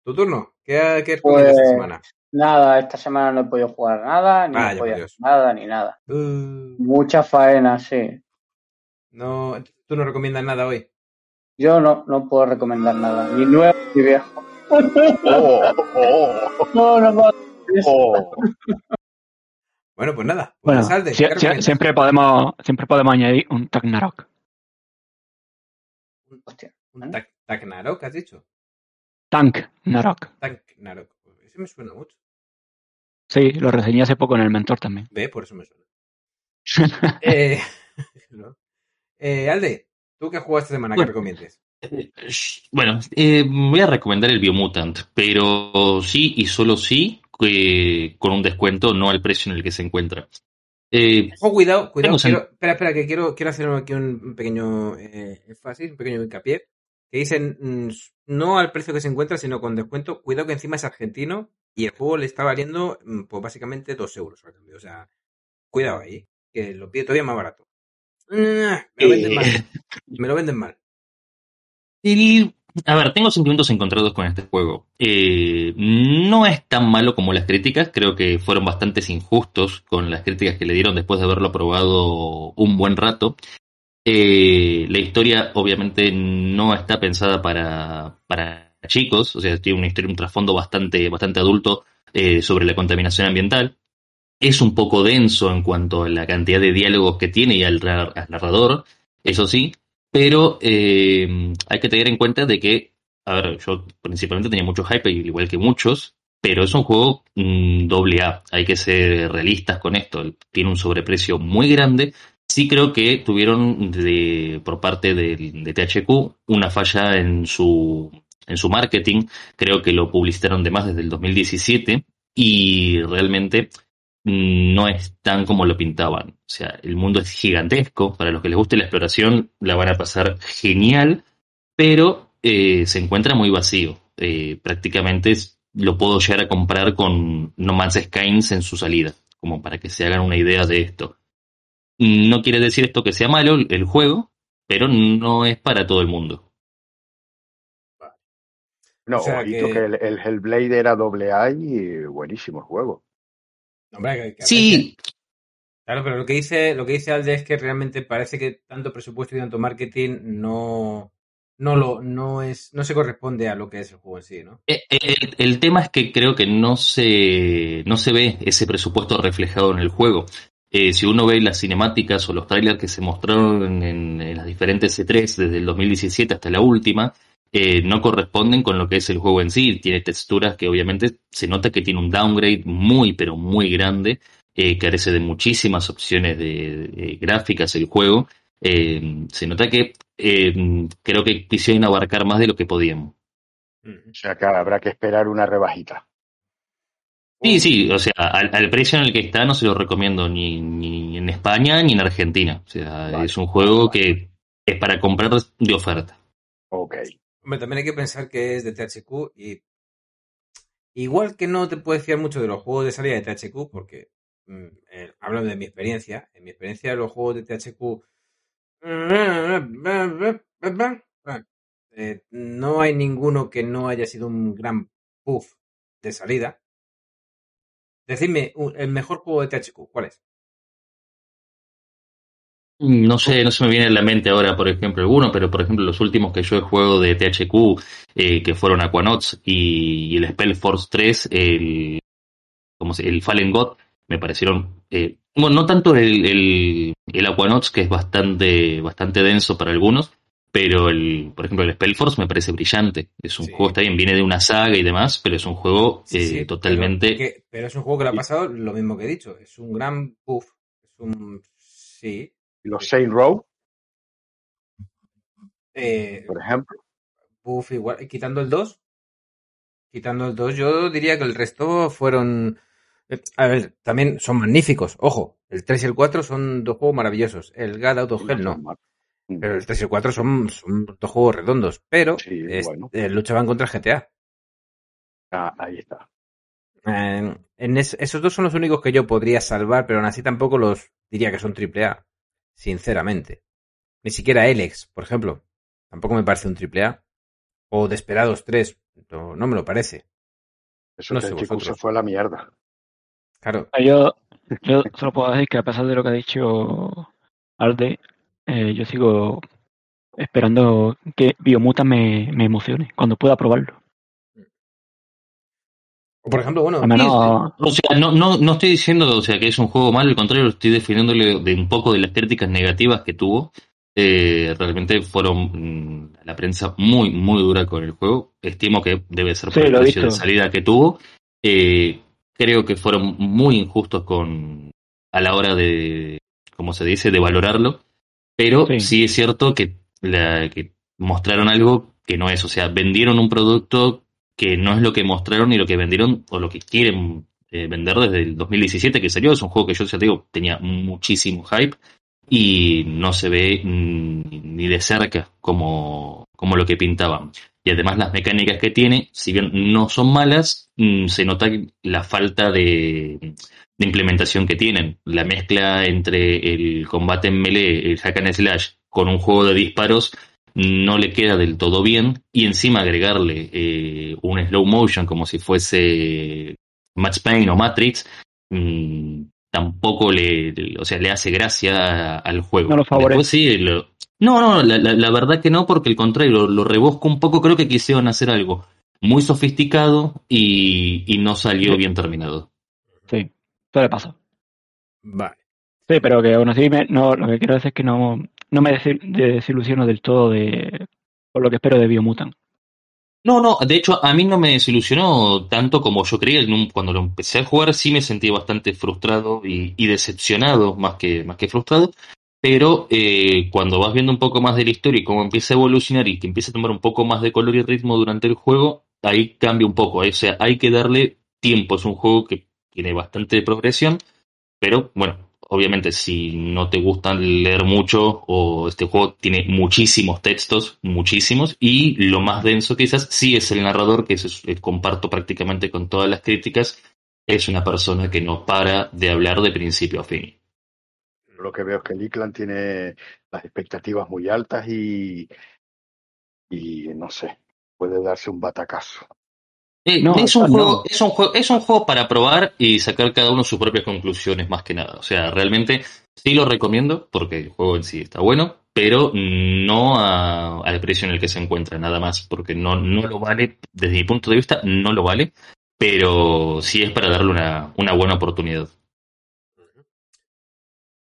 tu turno. ¿Qué, qué recomiendas esta Pues- semana? Nada, esta semana no he podido jugar nada, ni Vaya, he podido hacer nada, ni nada. Uh, Mucha faena, sí. no, tú no recomiendas nada hoy. Yo no, no puedo recomendar nada, ni nuevo ni viejo. Oh, oh, No, no puedo. Oh. Bueno, pues nada. Bueno, Pues, ¿qué sie- recomiendas? siempre podemos siempre podemos añadir un Tagnarok. Hostia. Un Tac- Tagnarok, has dicho. Tank Narok. Tagnarok. Pues Ese me suena mucho. Sí, lo reseñé hace poco en el mentor también. Ve, por eso me suena. eh, no. Eh, Alde, ¿tú qué has jugado esta semana que Bueno. recomiendes? Eh, Bueno, eh, voy a recomendar el Biomutant, pero sí y solo sí que con un descuento, no al precio en el que se encuentra. Eh, Ojo, cuidado, cuidado. Quiero, espera, espera, que quiero, quiero hacer aquí un pequeño eh, énfasis, un pequeño hincapié. Que dicen mm, no al precio que se encuentra, sino con descuento. Cuidado que encima es argentino y el juego le está valiendo, mm, pues básicamente 2 euros al cambio. O sea, cuidado ahí, que lo pide todavía más barato. Mm, Me lo venden Eh. mal. Me lo venden mal. el- a ver, tengo sentimientos encontrados con este juego. Eh, no es tan malo como las críticas, creo que fueron bastante injustos con las críticas que le dieron después de haberlo probado un buen rato. Eh, la historia obviamente no está pensada para, para chicos, o sea, tiene una historia, un trasfondo bastante, bastante adulto eh, sobre la contaminación ambiental. Es un poco denso en cuanto a la cantidad de diálogos que tiene y al, ra- al narrador, eso sí, pero eh, hay que tener en cuenta de que, a ver, yo principalmente tenía mucho hype, igual que muchos, pero es un juego mm, doble A, hay que ser realistas con esto, tiene un sobreprecio muy grande. Sí creo que tuvieron de, por parte del- de, THQ una falla en su, en su marketing, creo que lo publicitaron de más desde el 2017 y realmente no es tan como lo pintaban. O sea, el mundo es gigantesco. Para los que les guste la exploración, la van a pasar genial, pero eh, se encuentra muy vacío. Eh, prácticamente es- lo puedo llegar a comprar con No Man's Skies en su salida, como para que se hagan una idea de esto. No quiere decir esto que sea malo el juego, pero no es para todo el mundo. No, O sea ojito que- que, el, el Hellblade era doble A y buenísimo el juego. Hombre, que- que a veces- Sí, Claro, pero lo que dice, lo que dice Alde es que realmente parece que tanto presupuesto y tanto marketing no, no lo, no es, no se corresponde a lo que es el juego en sí, ¿no? Eh, El, el tema es que creo que no se, no se ve ese presupuesto reflejado en el juego. eh, si uno ve las cinemáticas o los trailers que se mostraron en, en las diferentes C3 desde el 2017 hasta la última, eh, no corresponden con lo que es el juego en sí. Tiene texturas que obviamente se nota que tiene un downgrade muy, pero muy grande. Eh, carece de muchísimas opciones de, de gráficas el juego. Eh, se nota que eh, creo que quisieron abarcar más de lo que podían. O sea que habrá que esperar una rebajita. Sí, sí, o sea, al, al precio en el que está no se lo recomiendo ni, ni en España ni en Argentina. O sea, Vale, es un juego vale. que es para comprar de oferta. Ok. También hay que pensar que es de THQ y igual que no te puedo fiar mucho de los juegos de salida de THQ porque mm, eh, hablo de mi experiencia. En mi experiencia los juegos de THQ eh, no hay ninguno que no haya sido un gran puff de salida. Decidme, el mejor juego de THQ, ¿cuál es? No sé, no se me viene a la mente ahora, por ejemplo, alguno, pero por ejemplo, los últimos que yo he jugado de THQ, eh, que fueron Aquanauts y, y el Spellforce 3, el, ¿cómo se, el Fallen God, me parecieron, eh, bueno, no tanto el, el, el Aquanauts, que es bastante, bastante denso para algunos, pero el, por ejemplo, el Spellforce me parece brillante. Es un Sí. juego, está bien, viene de una saga y demás, pero es un juego Sí, eh, sí, totalmente... Pero, que- pero es un juego que le ha pasado lo mismo que he dicho. Es un gran puff. Es un. Sí. ¿Y los Saint Row, Eh, por ejemplo? puff igual. Quitando el 2. Quitando el 2, yo diría que el resto fueron. eh, A ver, también son magníficos. Ojo, el 3 y el 4 son dos juegos maravillosos. El God Out of Hell no. Mm. Pero el 3 y el 4 son, son dos juegos redondos. Pero Sí, es- bueno. eh, luchaban contra GTA. Ah, ahí está. Eh, en es- esos dos son los únicos que yo podría salvar, pero aún así tampoco los diría que son triple A. Sinceramente. Ni siquiera Elex, por ejemplo. Tampoco me parece un triple A. O Desperados 3. No, no me lo parece. Eso No que sé el chico vosotros. se fue a la mierda. Claro. Yo, yo solo puedo decir que a pesar de lo que ha dicho Alde, eh, yo sigo esperando que Biomuta me, me emocione cuando pueda probarlo. Por ejemplo, bueno, menos, O sea, no, no, no estoy diciendo o sea, que es un juego malo, al contrario, estoy definiéndole de un poco de las críticas negativas que tuvo. Eh, realmente fueron mm, la prensa muy, muy dura con el juego. Estimo que debe ser por Sí, el precio de salida que tuvo. Eh, creo que fueron muy injustos con a la hora de, como se dice, de valorarlo. Pero Sí. sí, es cierto que, la, que mostraron algo que no es. O sea, vendieron un producto que no es lo que mostraron ni lo que vendieron o lo que quieren eh, vender desde el 2017 que salió. Es un juego que yo ya te digo, tenía muchísimo hype y no se ve mm, ni de cerca como, como lo que pintaban. Y además las mecánicas que tiene, si bien no son malas, mm, se nota la falta de, de implementación que tienen. La mezcla entre el combate en melee, el hack and slash, con un juego de disparos, no le queda del todo bien. Y encima agregarle eh, un slow motion como si fuese Max Payne o Matrix, mm, tampoco le, le- o sea, le hace gracia al juego. No lo favorece. Después sí, lo- no, no, la, la- la verdad que no, porque al contrario, lo, lo rebosco un poco, creo que quisieron hacer algo muy sofisticado y, y no salió Sí. bien terminado. sí, eso le pasa. vale. Sí, pero que aún así me- no, lo que quiero decir es que no, no me desil- desilusiono del todo de por lo que espero de Biomutant. No, no, de hecho a mí no me desilusionó tanto como yo creía. Cuando lo empecé a jugar sí me sentí bastante frustrado y, y decepcionado más que, más que frustrado. Pero eh, cuando vas viendo un poco más de la historia y cómo empieza a evolucionar y que empieza a tomar un poco más de color y ritmo durante el juego, ahí cambia un poco. ¿eh? O sea, hay que darle tiempo. Es un juego que tiene bastante progresión, pero bueno, obviamente si no te gustan leer mucho o este juego tiene muchísimos textos, muchísimos, y lo más denso quizás sí es el narrador, que es- eh, comparto prácticamente con todas las críticas, es una persona que no para de hablar de principio a fin. Lo que veo es que el Iclan tiene las expectativas muy altas y, y no sé, puede darse un batacazo. Eh, No, es, un no. juego, es, un juego, es un juego para probar y sacar cada uno sus propias conclusiones más que nada. O sea, realmente sí lo recomiendo porque el juego en sí está bueno, pero no a- al precio en el que se encuentra, nada más, porque no, no lo vale, desde mi punto de vista, no lo vale, pero sí es para darle una, una buena oportunidad.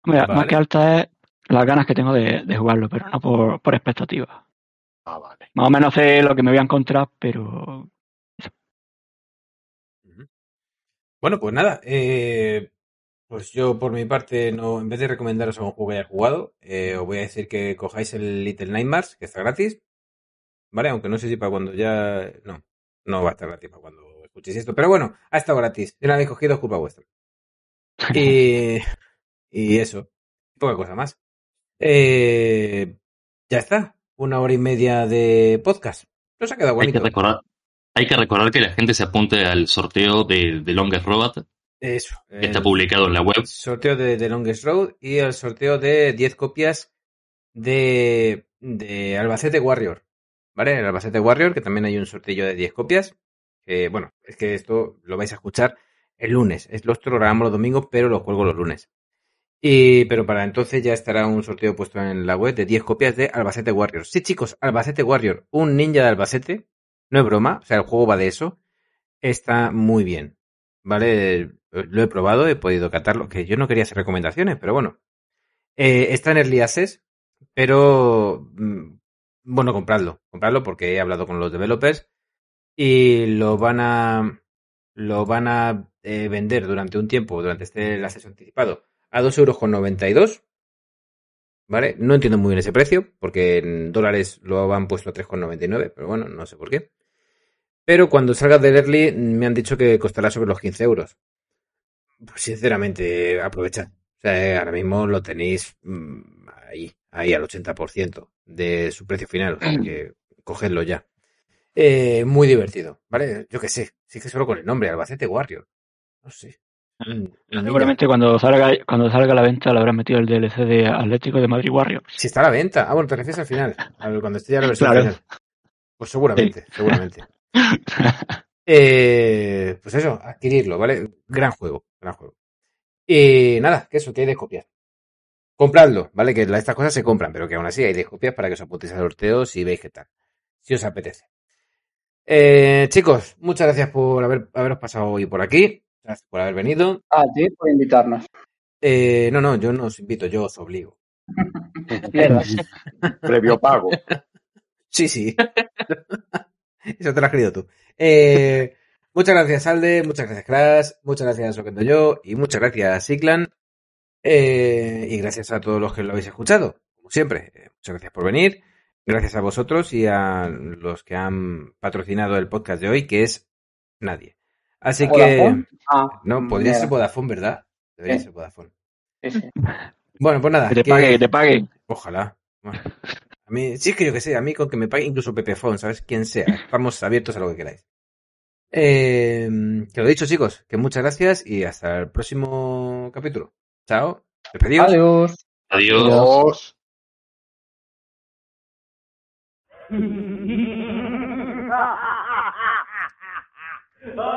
Mira, Vale. más que alta es las ganas que tengo de, de jugarlo, pero no por, por expectativas. Ah, vale. Más o menos sé lo que me voy a encontrar, pero Bueno, pues nada, eh, pues yo por mi parte, no, en vez de recomendaros algún juego que haya jugado, eh, os voy a decir que cojáis el Little Nightmares, que está gratis, ¿vale? Aunque no sé si para cuando ya... No, no va a estar gratis para cuando escuchéis esto, pero bueno, ha estado gratis. Si no lo habéis cogido, es culpa vuestra. Y, y eso, poca cosa más. Eh, ya está, una hora y media de podcast. Nos ha quedado Hay que bonito. recordar, hay que recordar que la gente se apunte al sorteo de, de Longest Robot, Eso. que está publicado en la web. sorteo de The Longest Road y el sorteo de 10 copias de, de Albacete Warrior. ¿Vale? El Albacete Warrior, que también hay un sorteo de 10 copias. Bueno, es que esto lo vais a escuchar el lunes. Es, los grabamos los domingos, pero los cuelgo los lunes. Y, pero para entonces ya estará un sorteo puesto en la web de 10 copias de Albacete Warrior. Sí, chicos, Albacete Warrior, un ninja de Albacete. No es broma, o sea, el juego va de eso. Está muy bien. ¿Vale? Lo he probado, he podido catarlo, que yo no quería hacer recomendaciones, pero bueno. Eh, está en Early Access, pero mm, bueno, compradlo. Compradlo porque he hablado con los developers y lo van a lo van a eh, vender durante un tiempo, durante este el anticipado, a 2,92 euros. ¿Vale? No entiendo muy bien ese precio, porque en dólares lo han puesto a 3,99, pero bueno, no sé por qué. Pero cuando salga del early me han dicho que costará sobre los 15 euros. Pues sinceramente, aprovechad. O sea, ahora mismo lo tenéis mm, ahí, ahí al 80% de su precio final. O sea, que cogedlo ya. Eh, muy divertido, ¿vale? Yo qué sé, sí que solo con el nombre, Albacete Warrior. No sé. Mm, ninja. seguramente cuando salga cuando salga a la venta le habrán metido el DLC de Atlético de Madrid Warriors. Si está a la venta. Ah, bueno, te refieres al final. A- Cuando esté ya la versión Claro. final. Pues seguramente, seguramente. Eh, pues eso, adquirirlo, ¿vale? Gran juego, gran juego. Y nada, que eso, que hay de copias. Compradlo, ¿vale? Que estas cosas se compran, pero que aún así hay de copias para que os apuntéis al sorteo si veis qué tal. Si os apetece. Eh, chicos, muchas gracias por haber, haberos pasado hoy por aquí. Gracias por haber venido. A ti por invitarnos. Eh, no, no, yo no os invito, yo os obligo. Previo pago. Sí, sí. Eso te lo has querido tú. Eh, muchas gracias, Alde. Muchas gracias, Crash. Muchas gracias, Oquendo Yo. Y muchas gracias, Ciclan. Eh, y gracias a todos los que lo habéis escuchado. Como siempre, eh, muchas gracias por venir. Gracias a vosotros y a los que han patrocinado el podcast de hoy, que es nadie. Así que. Ah, No, podría mierda. ser Vodafone, ¿verdad? Debería Sí. ser Vodafone. Sí, sí. Bueno, pues nada. Que te que- pague, que te pague. Ojalá. Bueno, a mí, sí es que yo que sé, a mí con que me pague incluso Pepefon, ¿sabes? Quien sea. Estamos abiertos a lo que queráis. Eh, que lo dicho, chicos, que muchas gracias y hasta el próximo capítulo. Chao. Despedidos. Adiós. Adiós. Dios.